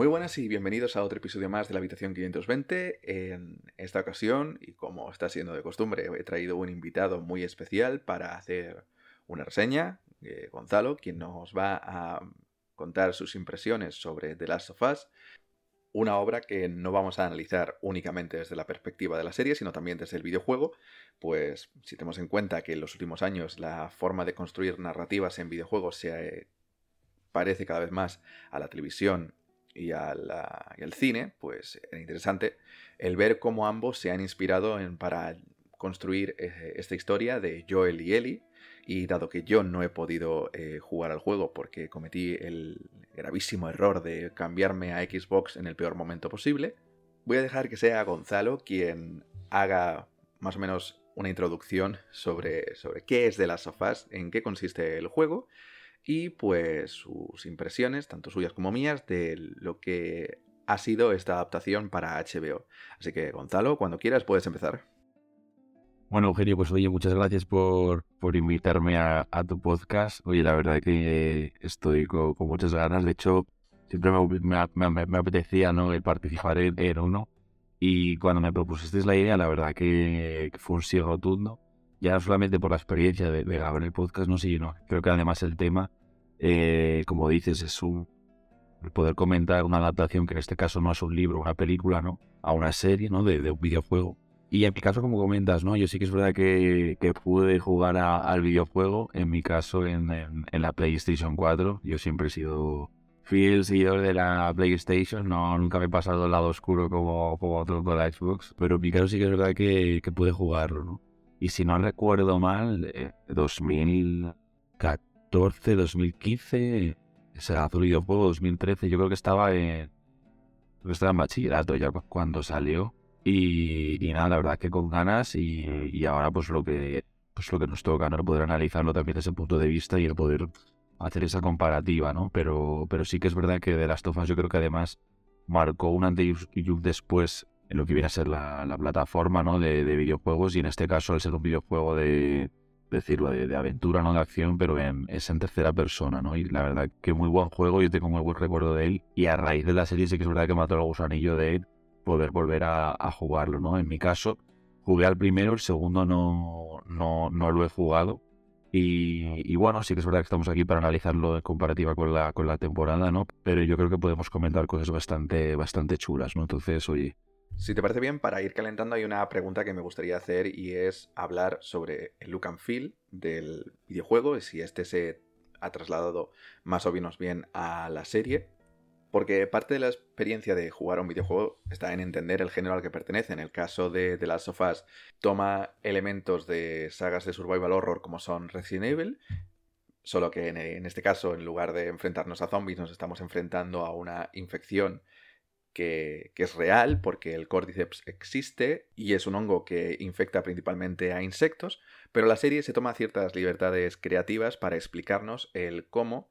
Muy buenas y bienvenidos a otro episodio más de la habitación 520. En esta ocasión, y como está siendo de costumbre, he traído un invitado muy especial para hacer una reseña, eh, Gonzalo, quien nos va a contar sus impresiones sobre The Last of Us, una obra que no vamos a analizar únicamente desde la perspectiva de la serie, sino también desde el videojuego, pues si tenemos en cuenta que en los últimos años la forma de construir narrativas en videojuegos se eh, parece cada vez más a la televisión y, al cine, pues era interesante el ver cómo ambos se han inspirado en, para construir eh, esta historia de Joel y Ellie. Y dado que yo no he podido eh, jugar al juego porque cometí el gravísimo error de cambiarme a Xbox en el peor momento posible, voy a dejar que sea Gonzalo quien haga más o menos una introducción sobre, sobre qué es de las sofás, en qué consiste el juego y pues sus impresiones, tanto suyas como mías, de lo que ha sido esta adaptación para HBO. Así que Gonzalo, cuando quieras puedes empezar. Bueno, Eugenio, pues oye, muchas gracias por, por invitarme a, tu podcast. Oye, la verdad que estoy con, muchas ganas. De hecho, siempre me, apetecía ¿no? el participar en, uno. Y cuando me propusisteis la idea, la verdad que, fue un sí rotundo ya solamente por la experiencia de, grabar el podcast, no sé, no. Creo que además el tema, eh, como dices, es un poder comentar una adaptación que en este caso no es un libro, una película, ¿no? A una serie, ¿no? De, un videojuego. Y en mi caso, como comentas, ¿no? Yo sí que es verdad que, pude jugar al videojuego, en mi caso en, en, la PlayStation 4. Yo siempre he sido fiel seguidor de la PlayStation, no, nunca me he pasado al lado oscuro como, como otro con la Xbox, pero en mi caso sí que es verdad que, que pude jugarlo, ¿no? Y si no recuerdo mal, 2014, 2015, ese azul videojuego 2013, yo creo que estaba en, estaba en bachillerato ya cuando salió. Y, nada, la verdad que con ganas y, ahora pues lo que pues lo que nos toca, ¿no? Poder analizarlo también desde ese punto de vista y el poder hacer esa comparativa, ¿no? Pero, pero sí que es verdad que de las tofas yo creo que además marcó un antes y un después en lo que viene a ser la, plataforma ¿no? de, videojuegos y en este caso al ser un videojuego de decirlo de, aventura no de acción pero es en tercera persona no y la verdad que muy buen juego yo tengo muy buen recuerdo de él y a raíz de la serie sí que es verdad que mató el gusanillo de él poder volver a, jugarlo no en mi caso jugué al primero el segundo no no, no lo he jugado y, bueno, sí que es verdad que estamos aquí para analizarlo en comparativa con la, con la temporada, ¿no? Pero yo creo que podemos comentar cosas bastante, bastante chulas, ¿no? Entonces, oye, si te parece bien, para ir calentando hay una pregunta que me gustaría hacer y es hablar sobre el look and feel del videojuego y si este se ha trasladado más o menos bien a la serie. Porque parte de la experiencia de jugar a un videojuego está en entender el género al que pertenece. En el caso de The Last of Us, toma elementos de sagas de survival horror como son Resident Evil, solo que en este caso, en lugar de enfrentarnos a zombies, nos estamos enfrentando a una infección que, es real porque el Cordyceps existe y es un hongo que infecta principalmente a insectos, pero la serie se toma ciertas libertades creativas para explicarnos el cómo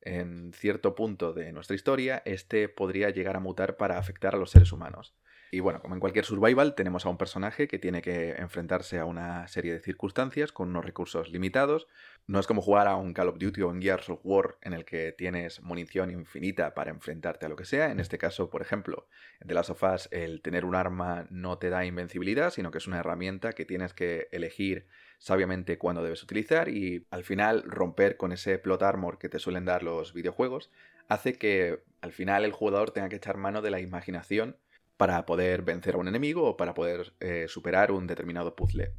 en cierto punto de nuestra historia este podría llegar a mutar para afectar a los seres humanos. Y bueno, como en cualquier survival, tenemos a un personaje que tiene que enfrentarse a una serie de circunstancias con unos recursos limitados. No es como jugar a un Call of Duty o un Gears of War en el que tienes munición infinita para enfrentarte a lo que sea. En este caso, por ejemplo, en The Last of Us, el tener un arma no te da invencibilidad, sino que es una herramienta que tienes que elegir sabiamente cuándo debes utilizar y al final romper con ese plot armor que te suelen dar los videojuegos hace que al final el jugador tenga que echar mano de la imaginación para poder vencer a un enemigo o para poder eh, superar un determinado puzzle.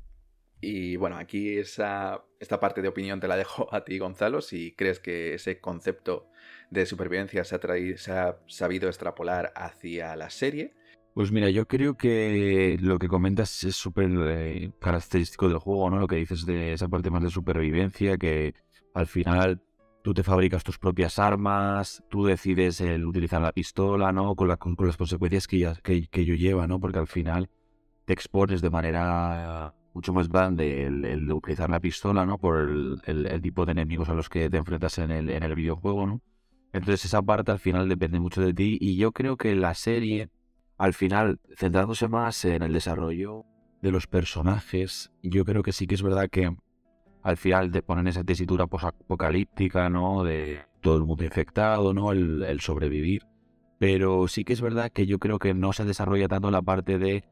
Y bueno, aquí esa, esta parte de opinión te la dejo a ti, Gonzalo, si crees que ese concepto de supervivencia se ha, traído, se ha sabido extrapolar hacia la serie. Pues mira, yo creo que lo que comentas es súper eh, característico del juego, ¿no? Lo que dices de esa parte más de supervivencia, que al final tú te fabricas tus propias armas, tú decides el utilizar la pistola, ¿no? Con, con, las consecuencias que, ya, que, ello lleva, ¿no? Porque al final te expones de manera mucho más grande el, utilizar la pistola, ¿no? Por el, tipo de enemigos a los que te enfrentas en el, en el videojuego, ¿no? Entonces esa parte al final depende mucho de ti y yo creo que la serie, al final, centrándose más en el desarrollo de los personajes, yo creo que sí que es verdad que al final te ponen esa tesitura apocalíptica, ¿no? De todo el mundo infectado, ¿no? El, sobrevivir. Pero sí que es verdad que yo creo que no se desarrolla tanto la parte de,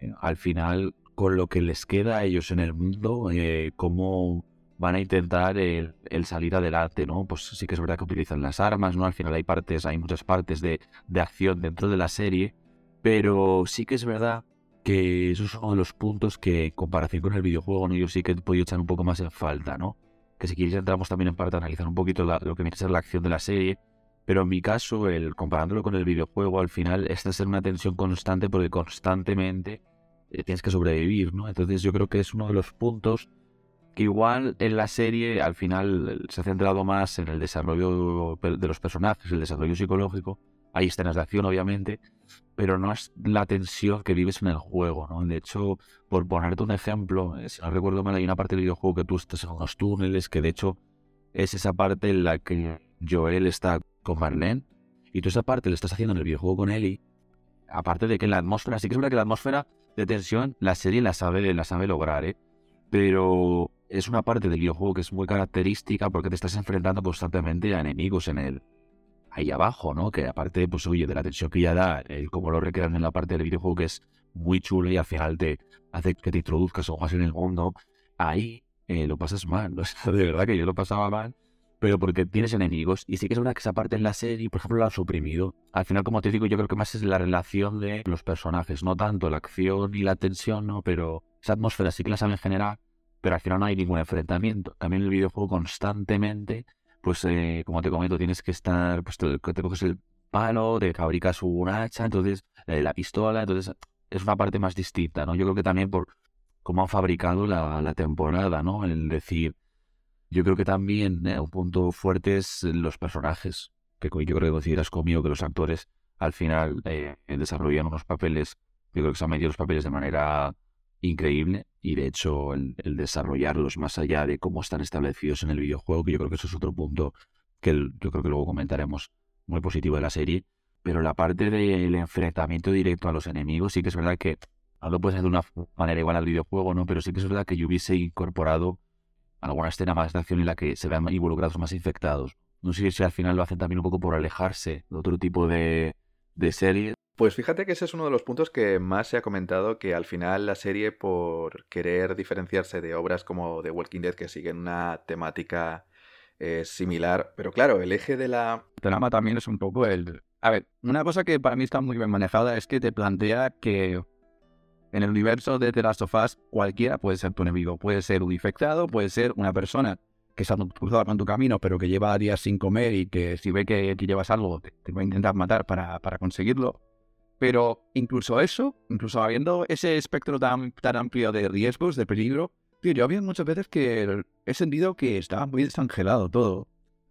eh, al final, con lo que les queda a ellos en el mundo, eh, cómo van a intentar el, salir adelante, ¿no? Pues sí que es verdad que utilizan las armas, ¿no? Al final hay partes, hay muchas partes de acción dentro de la serie, pero sí que es verdad que esos son los puntos que, en comparación con el videojuego, ¿no? yo sí que he podido echar un poco más en falta, ¿no? Que si quieres entramos también en parte a analizar un poquito lo que viene a ser la acción de la serie, pero en mi caso, el comparándolo con el videojuego, al final, esta es una tensión constante porque constantemente eh, tienes que sobrevivir, ¿no? Entonces yo creo que es uno de los puntos que igual en la serie al final se ha centrado más en el desarrollo de los personajes, el desarrollo psicológico. Hay escenas de acción, obviamente, pero no es la tensión que vives en el juego, ¿no? De hecho, por ponerte un ejemplo, eh, si no recuerdo mal, hay una parte del videojuego que tú estás en unos túneles, que de hecho es esa parte en la que Joel está con Marlene, y tú esa parte la estás haciendo en el videojuego con Ellie, aparte de que la atmósfera, sí que es verdad que la atmósfera de tensión, la serie la sabe, la sabe lograr, ¿eh? Pero es una parte del videojuego que es muy característica porque te estás enfrentando constantemente a enemigos en el ahí abajo, ¿no? Que aparte, pues oye, de la tensión que ya da, el lo recrean en la parte del videojuego que es muy chulo y al final te hace que te introduzcas o más en el mundo, ahí eh, lo pasas mal. de verdad que yo lo pasaba mal pero porque tienes enemigos. Y sí que es verdad que esa parte en la serie, por ejemplo, la han suprimido. Al final, como te digo, yo creo que más es la relación de los personajes, no tanto la acción y la tensión, ¿no? Pero esa atmósfera sí que la saben generar, pero al final no hay ningún enfrentamiento. También el videojuego constantemente, pues eh, como te comento, tienes que estar, pues te, te coges el palo, te fabricas un hacha, entonces eh, la pistola, entonces es una parte más distinta, ¿no? Yo creo que también por cómo han fabricado la, temporada, ¿no? El decir, yo creo que también eh, un punto fuerte es los personajes, que yo creo que consideras conmigo que los actores al final eh, desarrollan unos papeles, yo creo que se han metido los papeles de manera increíble y de hecho el, desarrollarlos más allá de cómo están establecidos en el videojuego, que yo creo que eso es otro punto que yo creo que luego comentaremos muy positivo de la serie, pero la parte del enfrentamiento directo a los enemigos sí que es verdad que no lo puedes hacer de una manera igual al videojuego, ¿no? Pero sí que es verdad que yo hubiese incorporado alguna escena más de acción en la que se vean involucrados más infectados. No sé si al final lo hacen también un poco por alejarse de otro tipo de, de serie. Pues fíjate que ese es uno de los puntos que más se ha comentado, que al final la serie, por querer diferenciarse de obras como The Walking Dead, que siguen una temática eh, similar, pero claro, el eje de la... trama también es un poco el... A ver, una cosa que para mí está muy bien manejada es que te plantea que en el universo de The Last of Us, cualquiera puede ser tu enemigo. Puede ser un infectado, puede ser una persona que con tu camino, pero que lleva días sin comer y que si ve que, llevas algo, te, va a intentar matar para, para, conseguirlo. Pero incluso eso, incluso habiendo ese espectro tan, tan amplio de riesgos, de peligro, tío, yo había muchas veces que he sentido que estaba muy desangelado todo.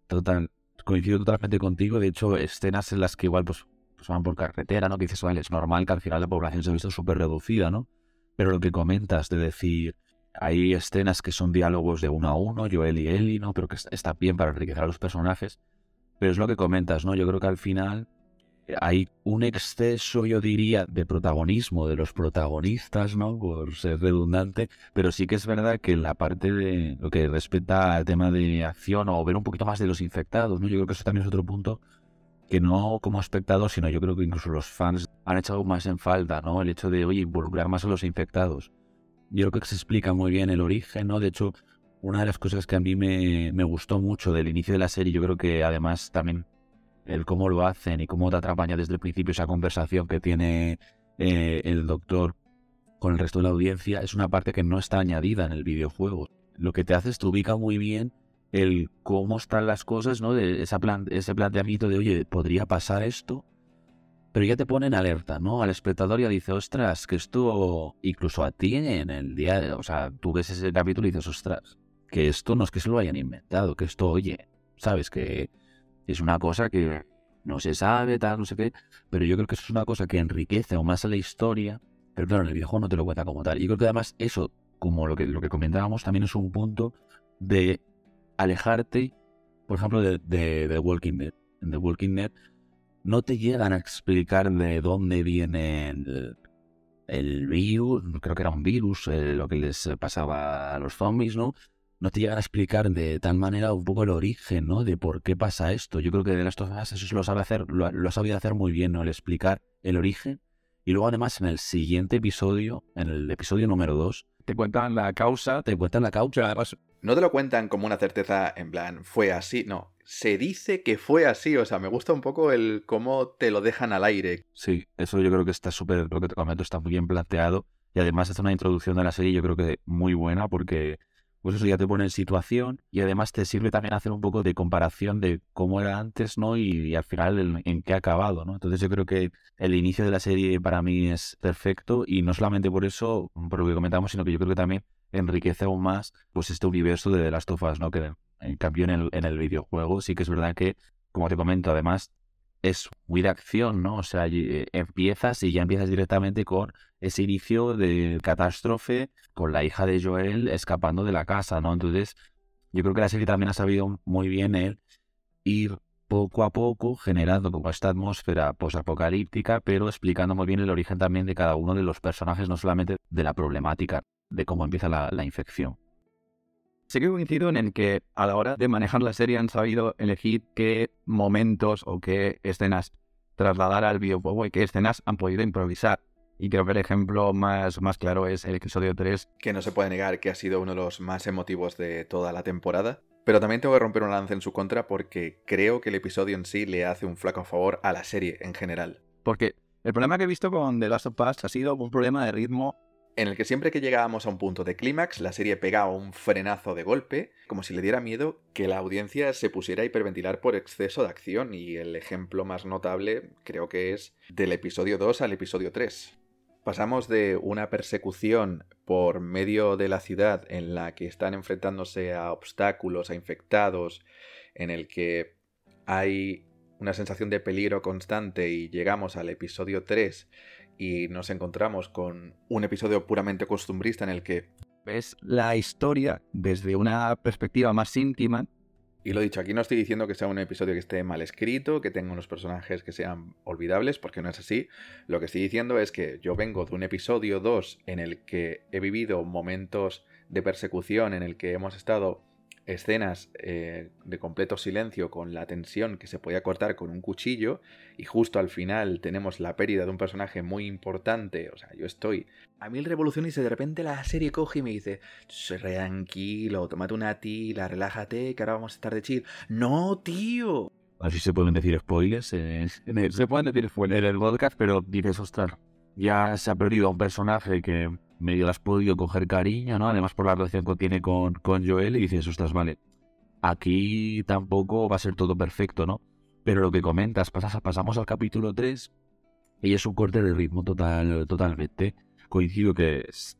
Total, coincido totalmente contigo. De hecho, escenas en las que igual pues pues van por carretera, ¿no? Que dices, vale, es normal que al final la población se ha visto súper reducida, ¿no? Pero lo que comentas de decir, hay escenas que son diálogos de uno a uno, Joel y Ellie, ¿no? Pero que está bien para enriquecer a los personajes. Pero es lo que comentas, ¿no? Yo creo que al final eh, hay un exceso, yo diría, de protagonismo de los protagonistas, ¿no? Por ser redundante, pero sí que es verdad que la parte de lo que respecta al tema de acción o ver un poquito más de los infectados, ¿no? Yo creo que eso también es otro punto que no como espectador, sino yo creo que incluso los fans han echado más en falta, ¿no? El hecho de, oye, involucrar más a los infectados. Yo creo que se explica muy bien el origen, ¿no? De hecho, una de las cosas que a mí me, gustó mucho del inicio de la serie, yo creo que además también el cómo lo hacen y cómo te atrapan desde el principio esa conversación que tiene eh, el doctor con el resto de la audiencia, es una parte que no está añadida en el videojuego. Lo que te hace es te ubica muy bien el cómo están las cosas, ¿no? Ese planteamiento de, oye, podría pasar esto, pero ya te ponen alerta, ¿no? Al espectador ya dice, ostras, que esto, incluso a ti en el día, o sea, tú ves ese capítulo y dices, ostras, que esto no es que se lo hayan inventado, que esto, oye, sabes, que es una cosa que no se sabe, tal, no sé qué, pero yo creo que eso es una cosa que enriquece aún más a la historia, pero claro, en el videojuego no te lo cuenta como tal. Y creo que además eso, como lo que, lo que comentábamos, también es un punto de alejarte, por ejemplo, de, The Walking Dead. The Walking Dead no te llegan a explicar de dónde viene el, virus, creo que era un virus, eh, lo que les pasaba a los zombies, ¿no? no te llegan a explicar de tal manera un poco el origen, ¿no? De por qué pasa esto. Yo creo que de las of eso lo sabe hacer, lo, lo ha sabido hacer muy bien, ¿no? El explicar el origen. Y luego además en el siguiente episodio, en el episodio número 2, te cuentan la causa, te cuentan la causa. Además, no te lo cuentan como una certeza en plan, fue así, no. Se dice que fue así, o sea, me gusta un poco el cómo te lo dejan al aire. Sí, eso yo creo que está súper, lo que te comento, está muy bien planteado. Y además hace una introducción de la serie, yo creo que muy buena, porque pues eso ya te pone en situación y además te sirve también hacer un poco de comparación de cómo era antes, ¿no? Y, al final en, qué ha acabado, ¿no? Entonces yo creo que el inicio de la serie para mí es perfecto y no solamente por eso, por lo que comentamos, sino que yo creo que también enriquece aún más pues este universo de of Us, ¿no? Que en cambio en el, en el videojuego sí que es verdad que, como te comento, además es muy de acción, ¿no? O sea, eh, empiezas y ya empiezas directamente con ese inicio de catástrofe con la hija de Joel escapando de la casa, ¿no? Entonces, yo creo que la serie también ha sabido muy bien el ir poco a poco generando como esta atmósfera posapocalíptica, pero explicando muy bien el origen también de cada uno de los personajes, no solamente de la problemática de cómo empieza la, la infección. Sí que coincido en el que a la hora de manejar la serie han sabido elegir qué momentos o qué escenas trasladar al videojuego y qué escenas han podido improvisar. Y creo que el ejemplo más, más claro es el episodio 3. Que no se puede negar que ha sido uno de los más emotivos de toda la temporada. Pero también tengo que romper un lance en su contra porque creo que el episodio en sí le hace un flaco favor a la serie en general. Porque el problema que he visto con The Last of Us ha sido un problema de ritmo en el que siempre que llegábamos a un punto de clímax, la serie pegaba un frenazo de golpe, como si le diera miedo que la audiencia se pusiera a hiperventilar por exceso de acción, y el ejemplo más notable creo que es del episodio 2 al episodio 3. Pasamos de una persecución por medio de la ciudad en la que están enfrentándose a obstáculos, a infectados, en el que hay una sensación de peligro constante y llegamos al episodio 3 y nos encontramos con un episodio puramente costumbrista en el que ves la historia desde una perspectiva más íntima. Y lo dicho, aquí no estoy diciendo que sea un episodio que esté mal escrito, que tenga unos personajes que sean olvidables, porque no es así. Lo que estoy diciendo es que yo vengo de un episodio 2 en el que he vivido momentos de persecución, en el que hemos estado escenas eh, de completo silencio con la tensión que se podía cortar con un cuchillo y justo al final tenemos la pérdida de un personaje muy importante, o sea, yo estoy a mil revoluciones y de repente la serie coge y me dice, tranquilo, tómate una tila, relájate, que ahora vamos a estar de chill. No, tío. Así se pueden decir spoilers. se pueden decir spoilers en el podcast, pero dices, ostras, ya se ha perdido un personaje que medio has podido coger cariño, ¿no? Además por la relación que tiene con, con Joel y dices, ostras, vale, aquí tampoco va a ser todo perfecto, ¿no? Pero lo que comentas, pasamos al capítulo 3 y es un corte de ritmo total, totalmente. Coincido que es...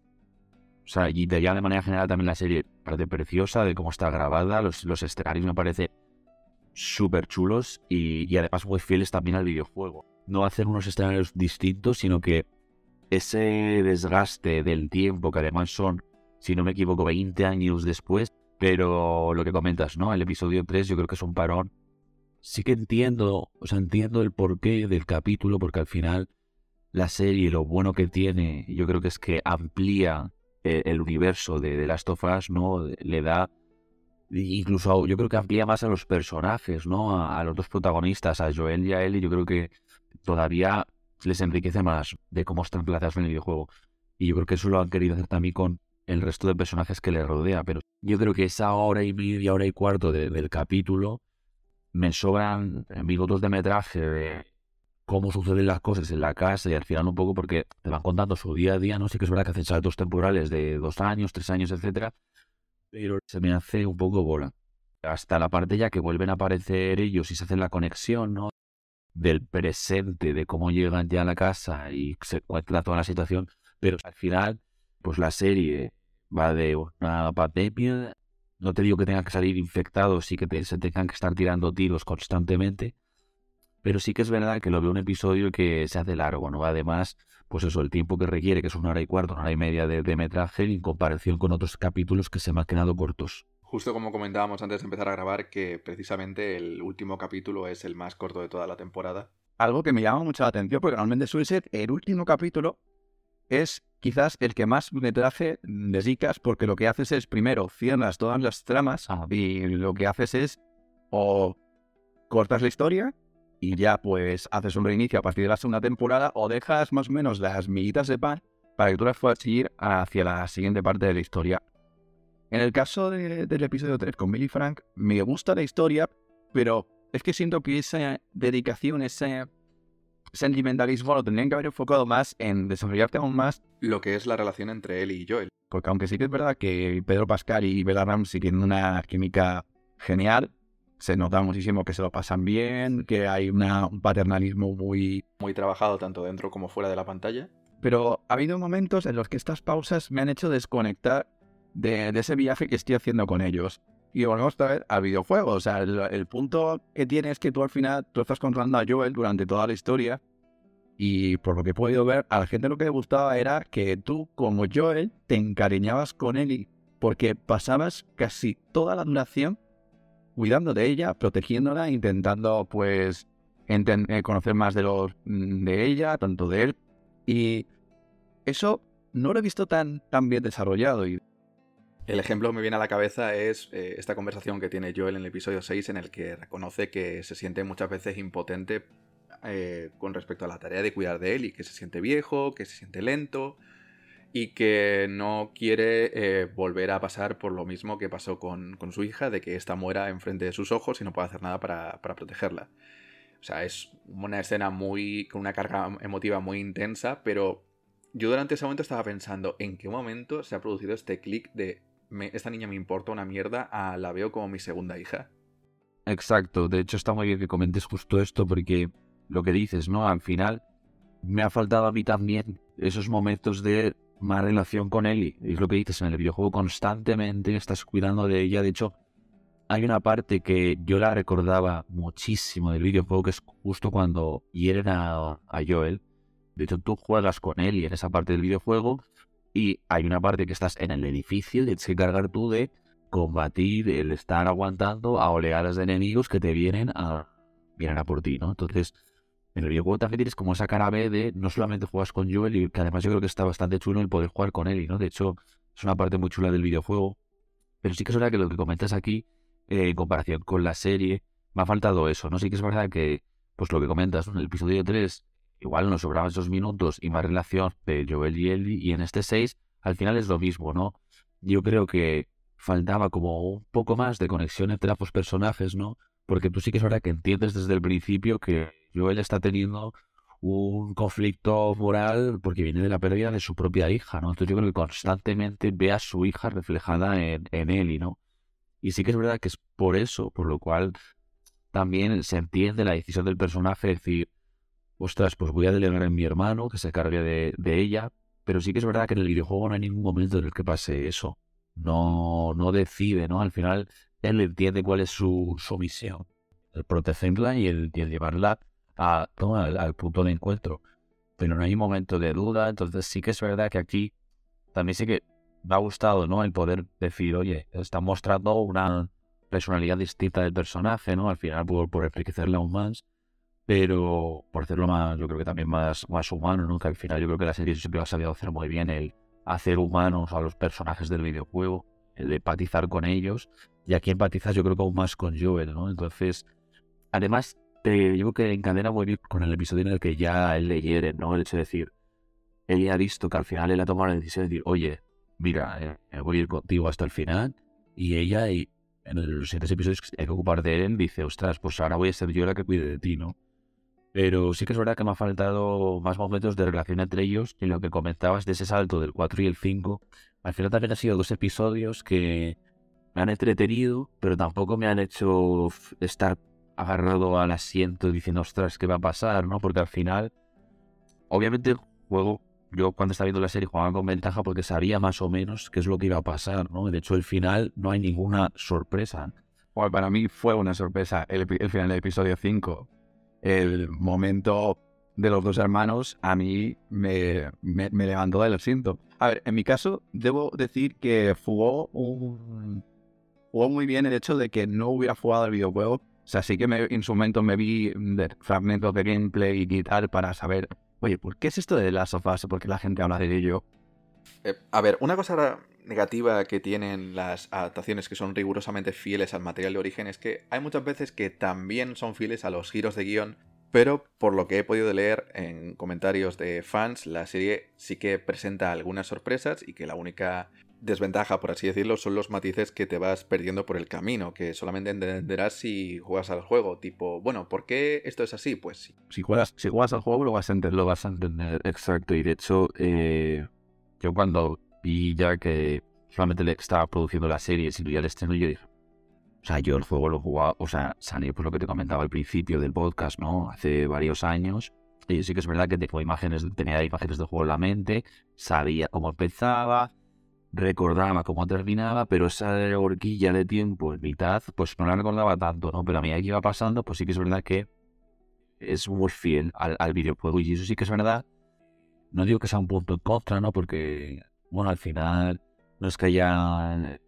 O sea, y de, ya de manera general también la serie parece preciosa, de cómo está grabada, los, los escenarios me parece súper chulos y, y además muy fieles también al videojuego. No hacer unos escenarios distintos, sino que ese desgaste del tiempo, que además son, si no me equivoco, 20 años después, pero lo que comentas, ¿no? El episodio 3 yo creo que es un parón. Sí que entiendo, o sea, entiendo el porqué del capítulo, porque al final la serie, lo bueno que tiene, yo creo que es que amplía eh, el, universo de, de Last of Us, ¿no? Le da, incluso yo creo que amplía más a los personajes, ¿no? A, a los dos protagonistas, a Joel y a Ellie, yo creo que todavía les enriquece más de cómo están planteados en el videojuego. Y yo creo que eso lo han querido hacer también con el resto de personajes que les rodea. Pero yo creo que esa hora y media, hora y cuarto del capítulo me sobran minutos de metraje de cómo suceden las cosas en la casa y al final un poco porque te van contando su día a día, ¿no? Sí que es verdad que hacen saltos temporales de dos años, tres años, etcétera, pero se me hace un poco bola. Hasta la parte ya que vuelven a aparecer ellos y se hacen la conexión, ¿no? Del presente, de cómo llegan ya a la casa y se encuentra toda la situación, pero al final, pues la serie va de una pandemia, no te digo que tengan que salir infectados y que se tengan que estar tirando tiros constantemente, pero sí que es verdad que lo veo un episodio que se hace largo, ¿no? Además, pues eso, el tiempo que requiere, que es una hora y cuarto, una hora y media de, de metraje, en comparación con otros capítulos que se me han quedado cortos. Justo como comentábamos antes de empezar a grabar, que precisamente el último capítulo es el más corto de toda la temporada. Algo que me llama mucho la atención, porque normalmente suele ser el último capítulo es quizás el que más metraje dedicas porque lo que haces es, primero, cierras todas las tramas y lo que haces es o cortas la historia y ya pues haces un reinicio a partir de la segunda temporada o dejas más o menos las miguitas de pan para que tú las puedas seguir hacia la siguiente parte de la historia. En el caso del episodio 3 con Billy Frank, me gusta la historia, pero es que siento que esa dedicación, ese sentimentalismo lo tendrían que haber enfocado más en desarrollarte aún más lo que es la relación entre él y Joel. Porque aunque sí que es verdad que Pedro Pascal y Bella Ramsey tienen una química genial, se nota muchísimo que se lo pasan bien, que hay un paternalismo muy... Muy trabajado tanto dentro como fuera de la pantalla. Pero ha habido momentos en los que estas pausas me han hecho desconectar de, ese viaje que estoy haciendo con ellos. Y volvemos otra vez al videojuego. O sea, el, punto que tiene es que tú al final, tú estás controlando a Joel durante toda la historia. Y por lo que he podido ver, a la gente lo que le gustaba era que tú, como Joel, te encariñabas con él porque pasabas casi toda la duración cuidando de ella, protegiéndola, intentando pues eh, conocer más de, los, mm, de ella, tanto de él. Y eso no lo he visto tan, tan bien desarrollado. Y el ejemplo que me viene a la cabeza es eh, esta conversación que tiene Joel en el episodio 6 en el que reconoce que se siente muchas veces impotente eh, con respecto a la tarea de cuidar de él y que se siente viejo, que se siente lento y que no quiere eh, volver a pasar por lo mismo que pasó con, su hija, de que ésta muera enfrente de sus ojos y no puede hacer nada para, para protegerla. O sea, es una escena muy con una carga emotiva muy intensa, pero yo durante ese momento estaba pensando en qué momento se ha producido este clic de esta niña me importa una mierda, la veo como mi segunda hija. Exacto, de hecho está muy bien que comentes justo esto porque lo que dices, ¿no? Al final me ha faltado a mí también esos momentos de más relación con Ellie. Es lo que dices en el videojuego constantemente, estás cuidando de ella. De hecho, hay una parte que yo la recordaba muchísimo del videojuego, que es justo cuando hieren a, a Joel. De hecho, tú juegas con y en esa parte del videojuego y hay una parte que estás en el edificio y tienes que cargar tú de combatir, el estar aguantando a oleadas de enemigos que te vienen a, vienen a por ti, ¿no? Entonces, en el videojuego también tienes como esa cara B de no solamente juegas con Joel, y que además yo creo que está bastante chulo el poder jugar con él, ¿no? De hecho, es una parte muy chula del videojuego. Pero sí que es verdad que lo que comentas aquí, eh, en comparación con la serie, me ha faltado eso, ¿no? Sí que es verdad que, pues lo que comentas, en el episodio 3 igual nos sobraban esos minutos y más relación de Joel y Ellie, y en este 6 al final es lo mismo, ¿no? Yo creo que faltaba como un poco más de conexión entre ambos personajes, ¿no? Porque tú sí que es verdad que entiendes desde el principio que Joel está teniendo un conflicto moral porque viene de la pérdida de su propia hija, ¿no? Entonces yo creo que constantemente ve a su hija reflejada en, en Ellie, ¿no? Y sí que es verdad que es por eso, por lo cual también se entiende la decisión del personaje de decir, ostras, pues voy a delegar en mi hermano que se cargue de, ella, pero sí que es verdad que en el videojuego no hay ningún momento en el que pase eso. No, no decide, ¿no? Al final él entiende cuál es su, su misión. El protegerla y el, llevarla a, al, punto de encuentro. Pero no hay momento de duda, entonces sí que es verdad que aquí también sí que me ha gustado, ¿no? El poder decir, oye, está mostrando una personalidad distinta del personaje, ¿no? Al final por, por enriquecerla aún más pero por hacerlo más, yo creo que también más, más humano, ¿no? Que al final yo creo que la serie siempre ha sabido hacer muy bien el hacer humanos a los personajes del videojuego, el empatizar con ellos, y aquí empatizas yo creo que aún más con Joel, ¿no? Entonces, además, te, yo creo que encadena muy bien con el episodio en el que ya él le hiere, ¿no? El hecho de decir, él ya ha visto que al final él ha tomado la decisión de decir, oye, mira, eh, voy a ir contigo hasta el final, y ella, y en los siguientes episodios hay que ocupar de él, dice, ostras, pues ahora voy a ser yo la que cuide de ti, ¿no? Pero sí que es verdad que me ha faltado más momentos de relación entre ellos y lo que comentabas de ese salto del 4 y el 5. Al final también han sido dos episodios que me han entretenido, pero tampoco me han hecho estar agarrado al asiento diciendo, ostras, ¿qué va a pasar? ¿no? Porque al final, obviamente juego, yo cuando estaba viendo la serie jugaba con ventaja porque sabía más o menos qué es lo que iba a pasar, ¿no? De hecho, el final no hay ninguna sorpresa. Bueno, para mí fue una sorpresa el, el final del episodio 5 el momento de los dos hermanos a mí me, me, levantó del asiento. A ver, en mi caso, debo decir que jugó, un, jugó muy bien el hecho de que no hubiera jugado el videojuego. O sea, sí que en su momento me vi fragmentos de gameplay y tal para saber Oye, ¿por qué es esto de las sofás? ¿Por qué la gente habla de ello? Eh, a ver, una cosa negativa que tienen las adaptaciones que son rigurosamente fieles al material de origen es que hay muchas veces que también son fieles a los giros de guion, pero por lo que he podido leer en comentarios de fans, la serie sí que presenta algunas sorpresas y que la única desventaja, por así decirlo, son los matices que te vas perdiendo por el camino, que solamente entenderás si juegas al juego. Tipo, bueno, ¿por qué esto es así? Pues sí. Si juegas, si juegas al juego lo vas a entender. Exacto. Y de hecho, eh, yo cuando vi ya que solamente le estaba produciendo la serie, si ya el estreno, yo dije, o sea, yo el juego lo jugaba, o sea, salió por lo que te comentaba al principio del podcast, ¿no? Hace varios años. Y sí que es verdad que tengo imágenes, tenía imágenes del juego en la mente, sabía cómo empezaba, recordaba cómo terminaba, pero esa horquilla de tiempo en mitad, pues no la recordaba tanto, ¿no? Pero a medida que iba pasando, pues sí que es verdad que es muy fiel al, videojuego. Y eso sí que es verdad. No digo que sea un punto en contra, ¿no? Porque, bueno, al final no es que haya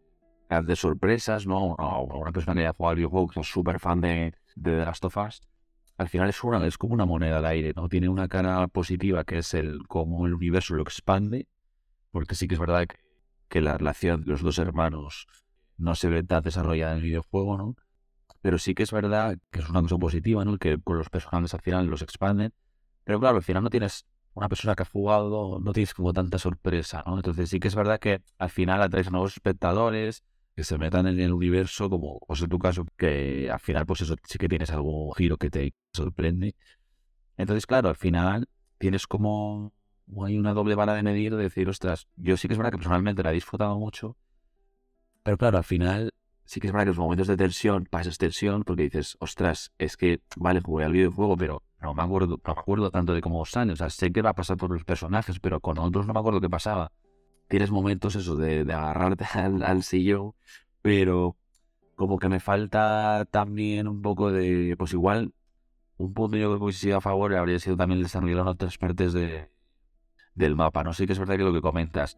de sorpresas, ¿no? una persona que haya jugado al videojuego, que es súper fan de, de The Last of Us, al final es, una, es como una moneda al aire, ¿no? Tiene una cara positiva que es el cómo el universo lo expande, porque sí que es verdad que que la relación de los dos hermanos no se ve tan desarrollada en el videojuego, ¿no? Pero sí que es verdad que es una cosa positiva, ¿no? Que con los personajes al final los expanden. Pero claro, al final no tienes una persona que ha jugado, no tienes como tanta sorpresa, ¿no? Entonces sí que es verdad que al final atraes a nuevos espectadores que se metan en el universo, como pues en tu caso, que al final pues eso sí que tienes algún giro que te sorprende. Entonces, claro, al final tienes como hay una doble vara de medir de decir, ostras, yo sí que es verdad que personalmente la he disfrutado mucho, pero claro, al final sí que es verdad que los momentos de tensión pasas tensión porque dices, ostras, es que, vale, jugué al videojuego, pero no me acuerdo, no me acuerdo tanto de cómo sale, o sea, sé que va a pasar por los personajes, pero con otros no me acuerdo qué pasaba. Tienes momentos eso de, agarrarte al, al sillón, pero como que me falta también un poco de, pues igual, un punto yo que hubiese sido a favor habría sido también desarrollar otras partes de, del mapa. No sé que es verdad que lo que comentas,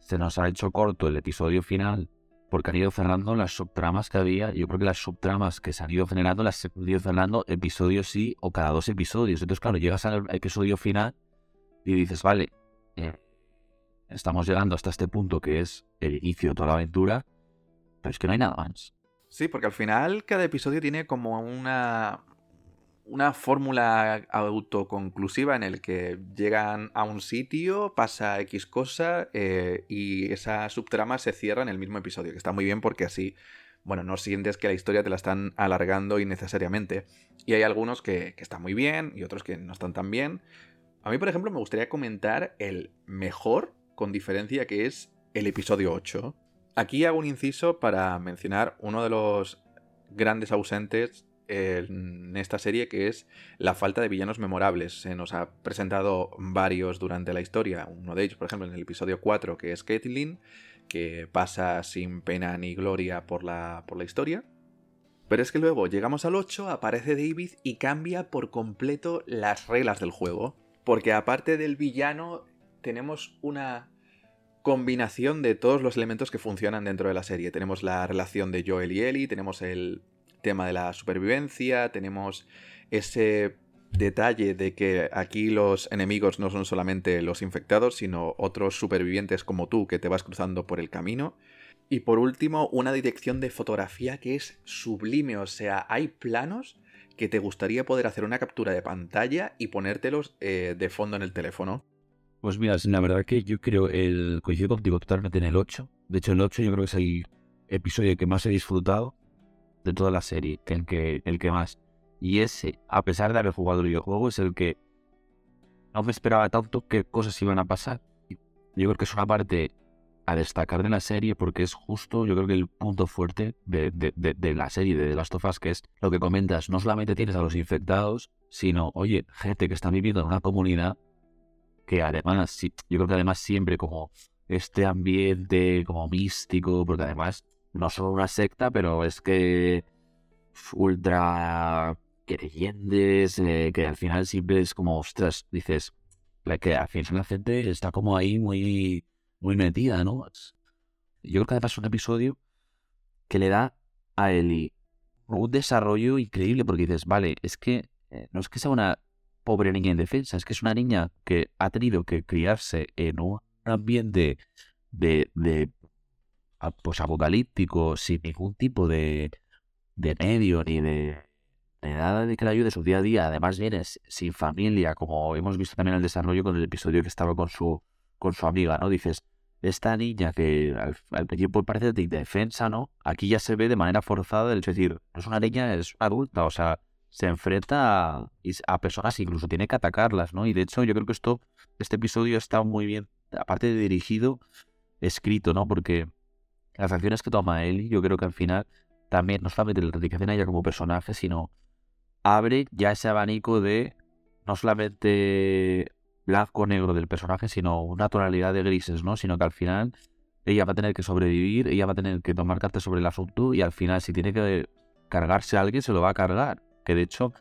se nos ha hecho corto el episodio final porque han ido cerrando las subtramas que había. Yo creo que las subtramas que se han ido generando las han ido cerrando episodios sí o cada dos episodios. Entonces, claro, llegas al episodio final y dices, vale, eh, estamos llegando hasta este punto que es el inicio de toda la aventura, pero es que no hay nada más. Sí, porque al final cada episodio tiene como una, una fórmula autoconclusiva en el que llegan a un sitio, pasa X cosa eh, y esa subtrama se cierra en el mismo episodio, que está muy bien porque así, bueno, no sientes que la historia te la están alargando innecesariamente. Y hay algunos que, que están muy bien y otros que no están tan bien. A mí, por ejemplo, me gustaría comentar el mejor, con diferencia, que es el episodio 8. Aquí hago un inciso para mencionar uno de los grandes ausentes en esta serie, que es la falta de villanos memorables. Se nos ha presentado varios durante la historia. Uno de ellos, por ejemplo, en el episodio 4, que es Caitlyn, que pasa sin pena ni gloria por la, por la historia. Pero es que luego llegamos al 8, aparece David y cambia por completo las reglas del juego. Porque aparte del villano, tenemos una combinación de todos los elementos que funcionan dentro de la serie. Tenemos la relación de Joel y Ellie, tenemos el tema de la supervivencia, tenemos ese detalle de que aquí los enemigos no son solamente los infectados, sino otros supervivientes como tú que te vas cruzando por el camino. Y por último, una dirección de fotografía que es sublime, o sea, hay planos que te gustaría poder hacer una captura de pantalla y ponértelos eh, de fondo en el teléfono. Pues mira, la verdad que yo creo, el coincido contigo totalmente en el 8. De hecho, el 8 yo creo que es el episodio que más he disfrutado de toda la serie, el que, el que más. Y ese, a pesar de haber jugado el videojuego, es el que no me esperaba tanto qué cosas iban a pasar. Yo creo que es una parte a destacar de la serie porque es justo, yo creo que el punto fuerte de, de, la serie de The Last of Us, que es lo que comentas, no solamente tienes a los infectados, sino, oye, gente que está viviendo en una comunidad que además, yo creo que además siempre como este ambiente como místico, porque además no son una secta, pero es que ultra creyentes, eh, que al final siempre es como, ostras, dices, que al final la gente está como ahí muy, muy metida, ¿no? Yo creo que además es un episodio que le da a Eli un desarrollo increíble porque dices, vale, es que eh, no es que sea una pobre niña indefensa, es que es una niña que ha tenido que criarse en un ambiente de, de pues apocalíptico, sin ningún tipo de, de medio ni de, nada de que la ayude su día a día. Además, viene sin familia, como hemos visto también en el desarrollo con el episodio que estaba con su, con su amiga, ¿no? Dices, esta niña que al, principio parece de indefensa, ¿no? Aquí ya se ve de manera forzada, es decir, no es una niña, es una adulta, o sea, se enfrenta a, a personas, incluso tiene que atacarlas, ¿no? Y de hecho, yo creo que esto, este episodio está muy bien, aparte de dirigido, escrito, ¿no? Porque las acciones que toma Ellie, yo creo que al final también no solamente la dedicación a ella como personaje, sino abre ya ese abanico de no solamente blanco-negro del personaje, sino una tonalidad de grises, ¿no? Sino que al final ella va a tener que sobrevivir, ella va a tener que tomar cartas sobre el asunto y al final si tiene que cargarse a alguien se lo va a cargar. Que de hecho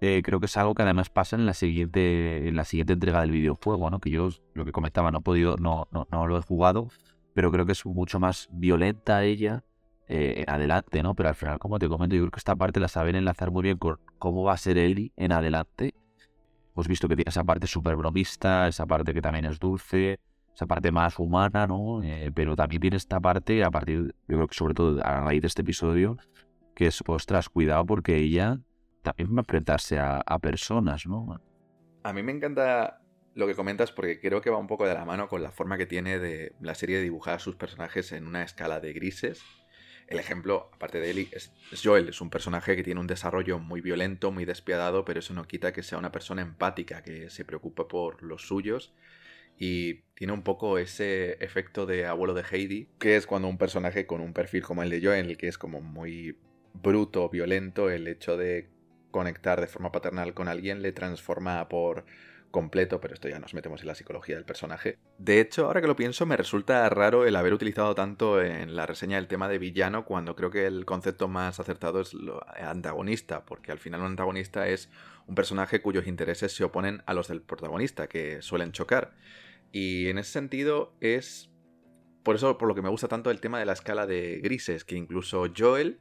eh, creo que es algo que además pasa en la siguiente en la siguiente entrega del videojuego, ¿no? Que yo lo que comentaba no he podido, no, no, no lo he jugado, pero creo que es mucho más violenta ella eh, adelante, ¿no? Pero al final, como te comento, yo creo que esta parte la saben enlazar muy bien con cómo va a ser Ellie en adelante. Hemos visto que tiene esa parte súper bromista, esa parte que también es dulce, esa parte más humana, ¿no? Eh, pero también tiene esta parte, a partir, yo creo que sobre todo a raíz de este episodio, que es, ostras, cuidado porque ella también va a enfrentarse a personas, ¿no? A mí me encanta lo que comentas porque creo que va un poco de la mano con la forma que tiene de la serie de dibujar a sus personajes en una escala de grises. El ejemplo, aparte de Ellie, es, Joel. Es un personaje que tiene un desarrollo muy violento, muy despiadado, pero eso no quita que sea una persona empática, que se preocupa por los suyos. Y tiene un poco ese efecto de abuelo de Heidi, que es cuando un personaje con un perfil como el de Joel, que es como muy bruto, violento, el hecho de conectar de forma paternal con alguien le transforma por completo, pero esto ya nos metemos en la psicología del personaje. De hecho, ahora que lo pienso, me resulta raro el haber utilizado tanto en la reseña el tema de villano, cuando creo que el concepto más acertado es lo antagonista, porque al final un antagonista es un personaje cuyos intereses se oponen a los del protagonista, que suelen chocar. Y en ese sentido es... Por eso, por lo que me gusta tanto el tema de la escala de grises, que incluso Joel,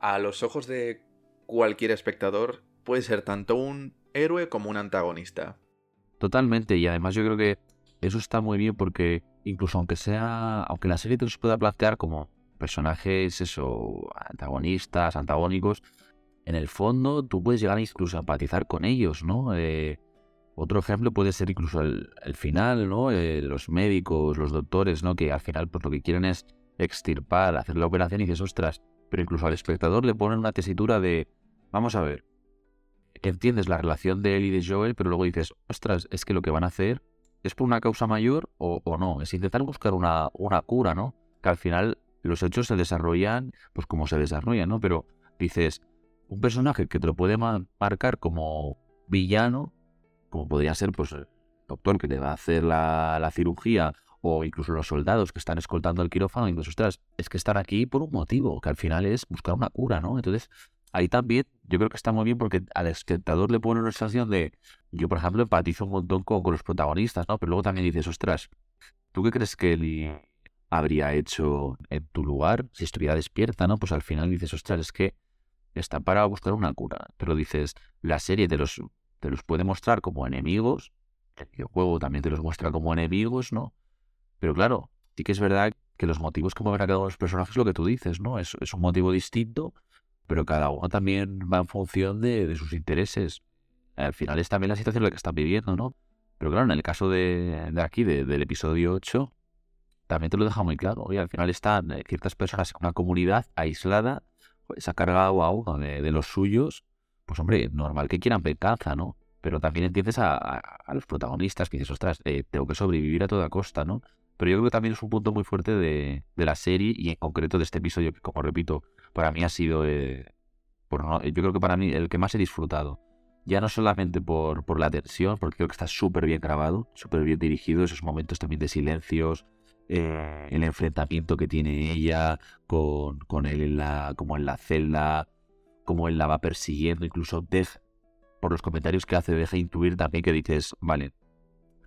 a los ojos de cualquier espectador, puede ser tanto un héroe como un antagonista. Totalmente, y además yo creo que eso está muy bien porque incluso aunque sea, aunque la serie te los pueda plantear como personajes, eso, antagonistas, antagónicos, en el fondo tú puedes llegar incluso a empatizar con ellos, ¿no? Eh, otro ejemplo puede ser incluso el, final, ¿no? Eh, los médicos, los doctores, ¿no? Que al final pues, lo que quieren es extirpar, hacer la operación y dices, ostras, pero incluso al espectador le ponen una tesitura de, vamos a ver, entiendes la relación de él y de Joel, pero luego dices, ostras, es que lo que van a hacer es por una causa mayor o, no, es intentar buscar una, una cura, ¿no? Que al final los hechos se desarrollan, pues como se desarrollan, ¿no? Pero dices, un personaje que te lo puede marcar como villano, como podría ser, pues, el doctor que te va a hacer la, la cirugía, o incluso los soldados que están escoltando el quirófano, y dices, ostras, es que están aquí por un motivo, que al final es buscar una cura, ¿no? Entonces, ahí también yo creo que está muy bien porque al espectador le pone una sensación de, yo por ejemplo empatizo un montón con, los protagonistas, ¿no? Pero luego también dices, ostras, ¿tú qué crees que él habría hecho en tu lugar si estuviera despierta, ¿no? Pues al final dices, ostras, es que está para buscar una cura. Pero dices, la serie te los, te los puede mostrar como enemigos, el videojuego también te los muestra como enemigos, ¿no? Pero claro, sí que es verdad que los motivos que mueven a los personajes es lo que tú dices, ¿no? Es, es un motivo distinto pero cada uno también va en función de, sus intereses. Al final es también la situación en la que están viviendo, ¿no? Pero claro, en el caso de, aquí, del episodio 8, también te lo deja muy claro. Al final están eh, ciertas personas en una comunidad aislada, pues ha cargado a uno de, los suyos, pues hombre, normal que quieran venganza, ¿no? Pero también entiendes a, los protagonistas que dices, ostras, eh, tengo que sobrevivir a toda costa, ¿no? Pero yo creo que también es un punto muy fuerte de, de la serie y en concreto de este episodio, que como repito, para mí ha sido, eh, yo creo que para mí el que más he disfrutado. Ya no solamente por, la tensión, porque creo que está súper bien grabado, súper bien dirigido, esos momentos también de silencios, eh, el enfrentamiento que tiene ella con, con él en la, como en la celda, como él la va persiguiendo, incluso deja, por los comentarios que hace, deja intuir también que dices, vale,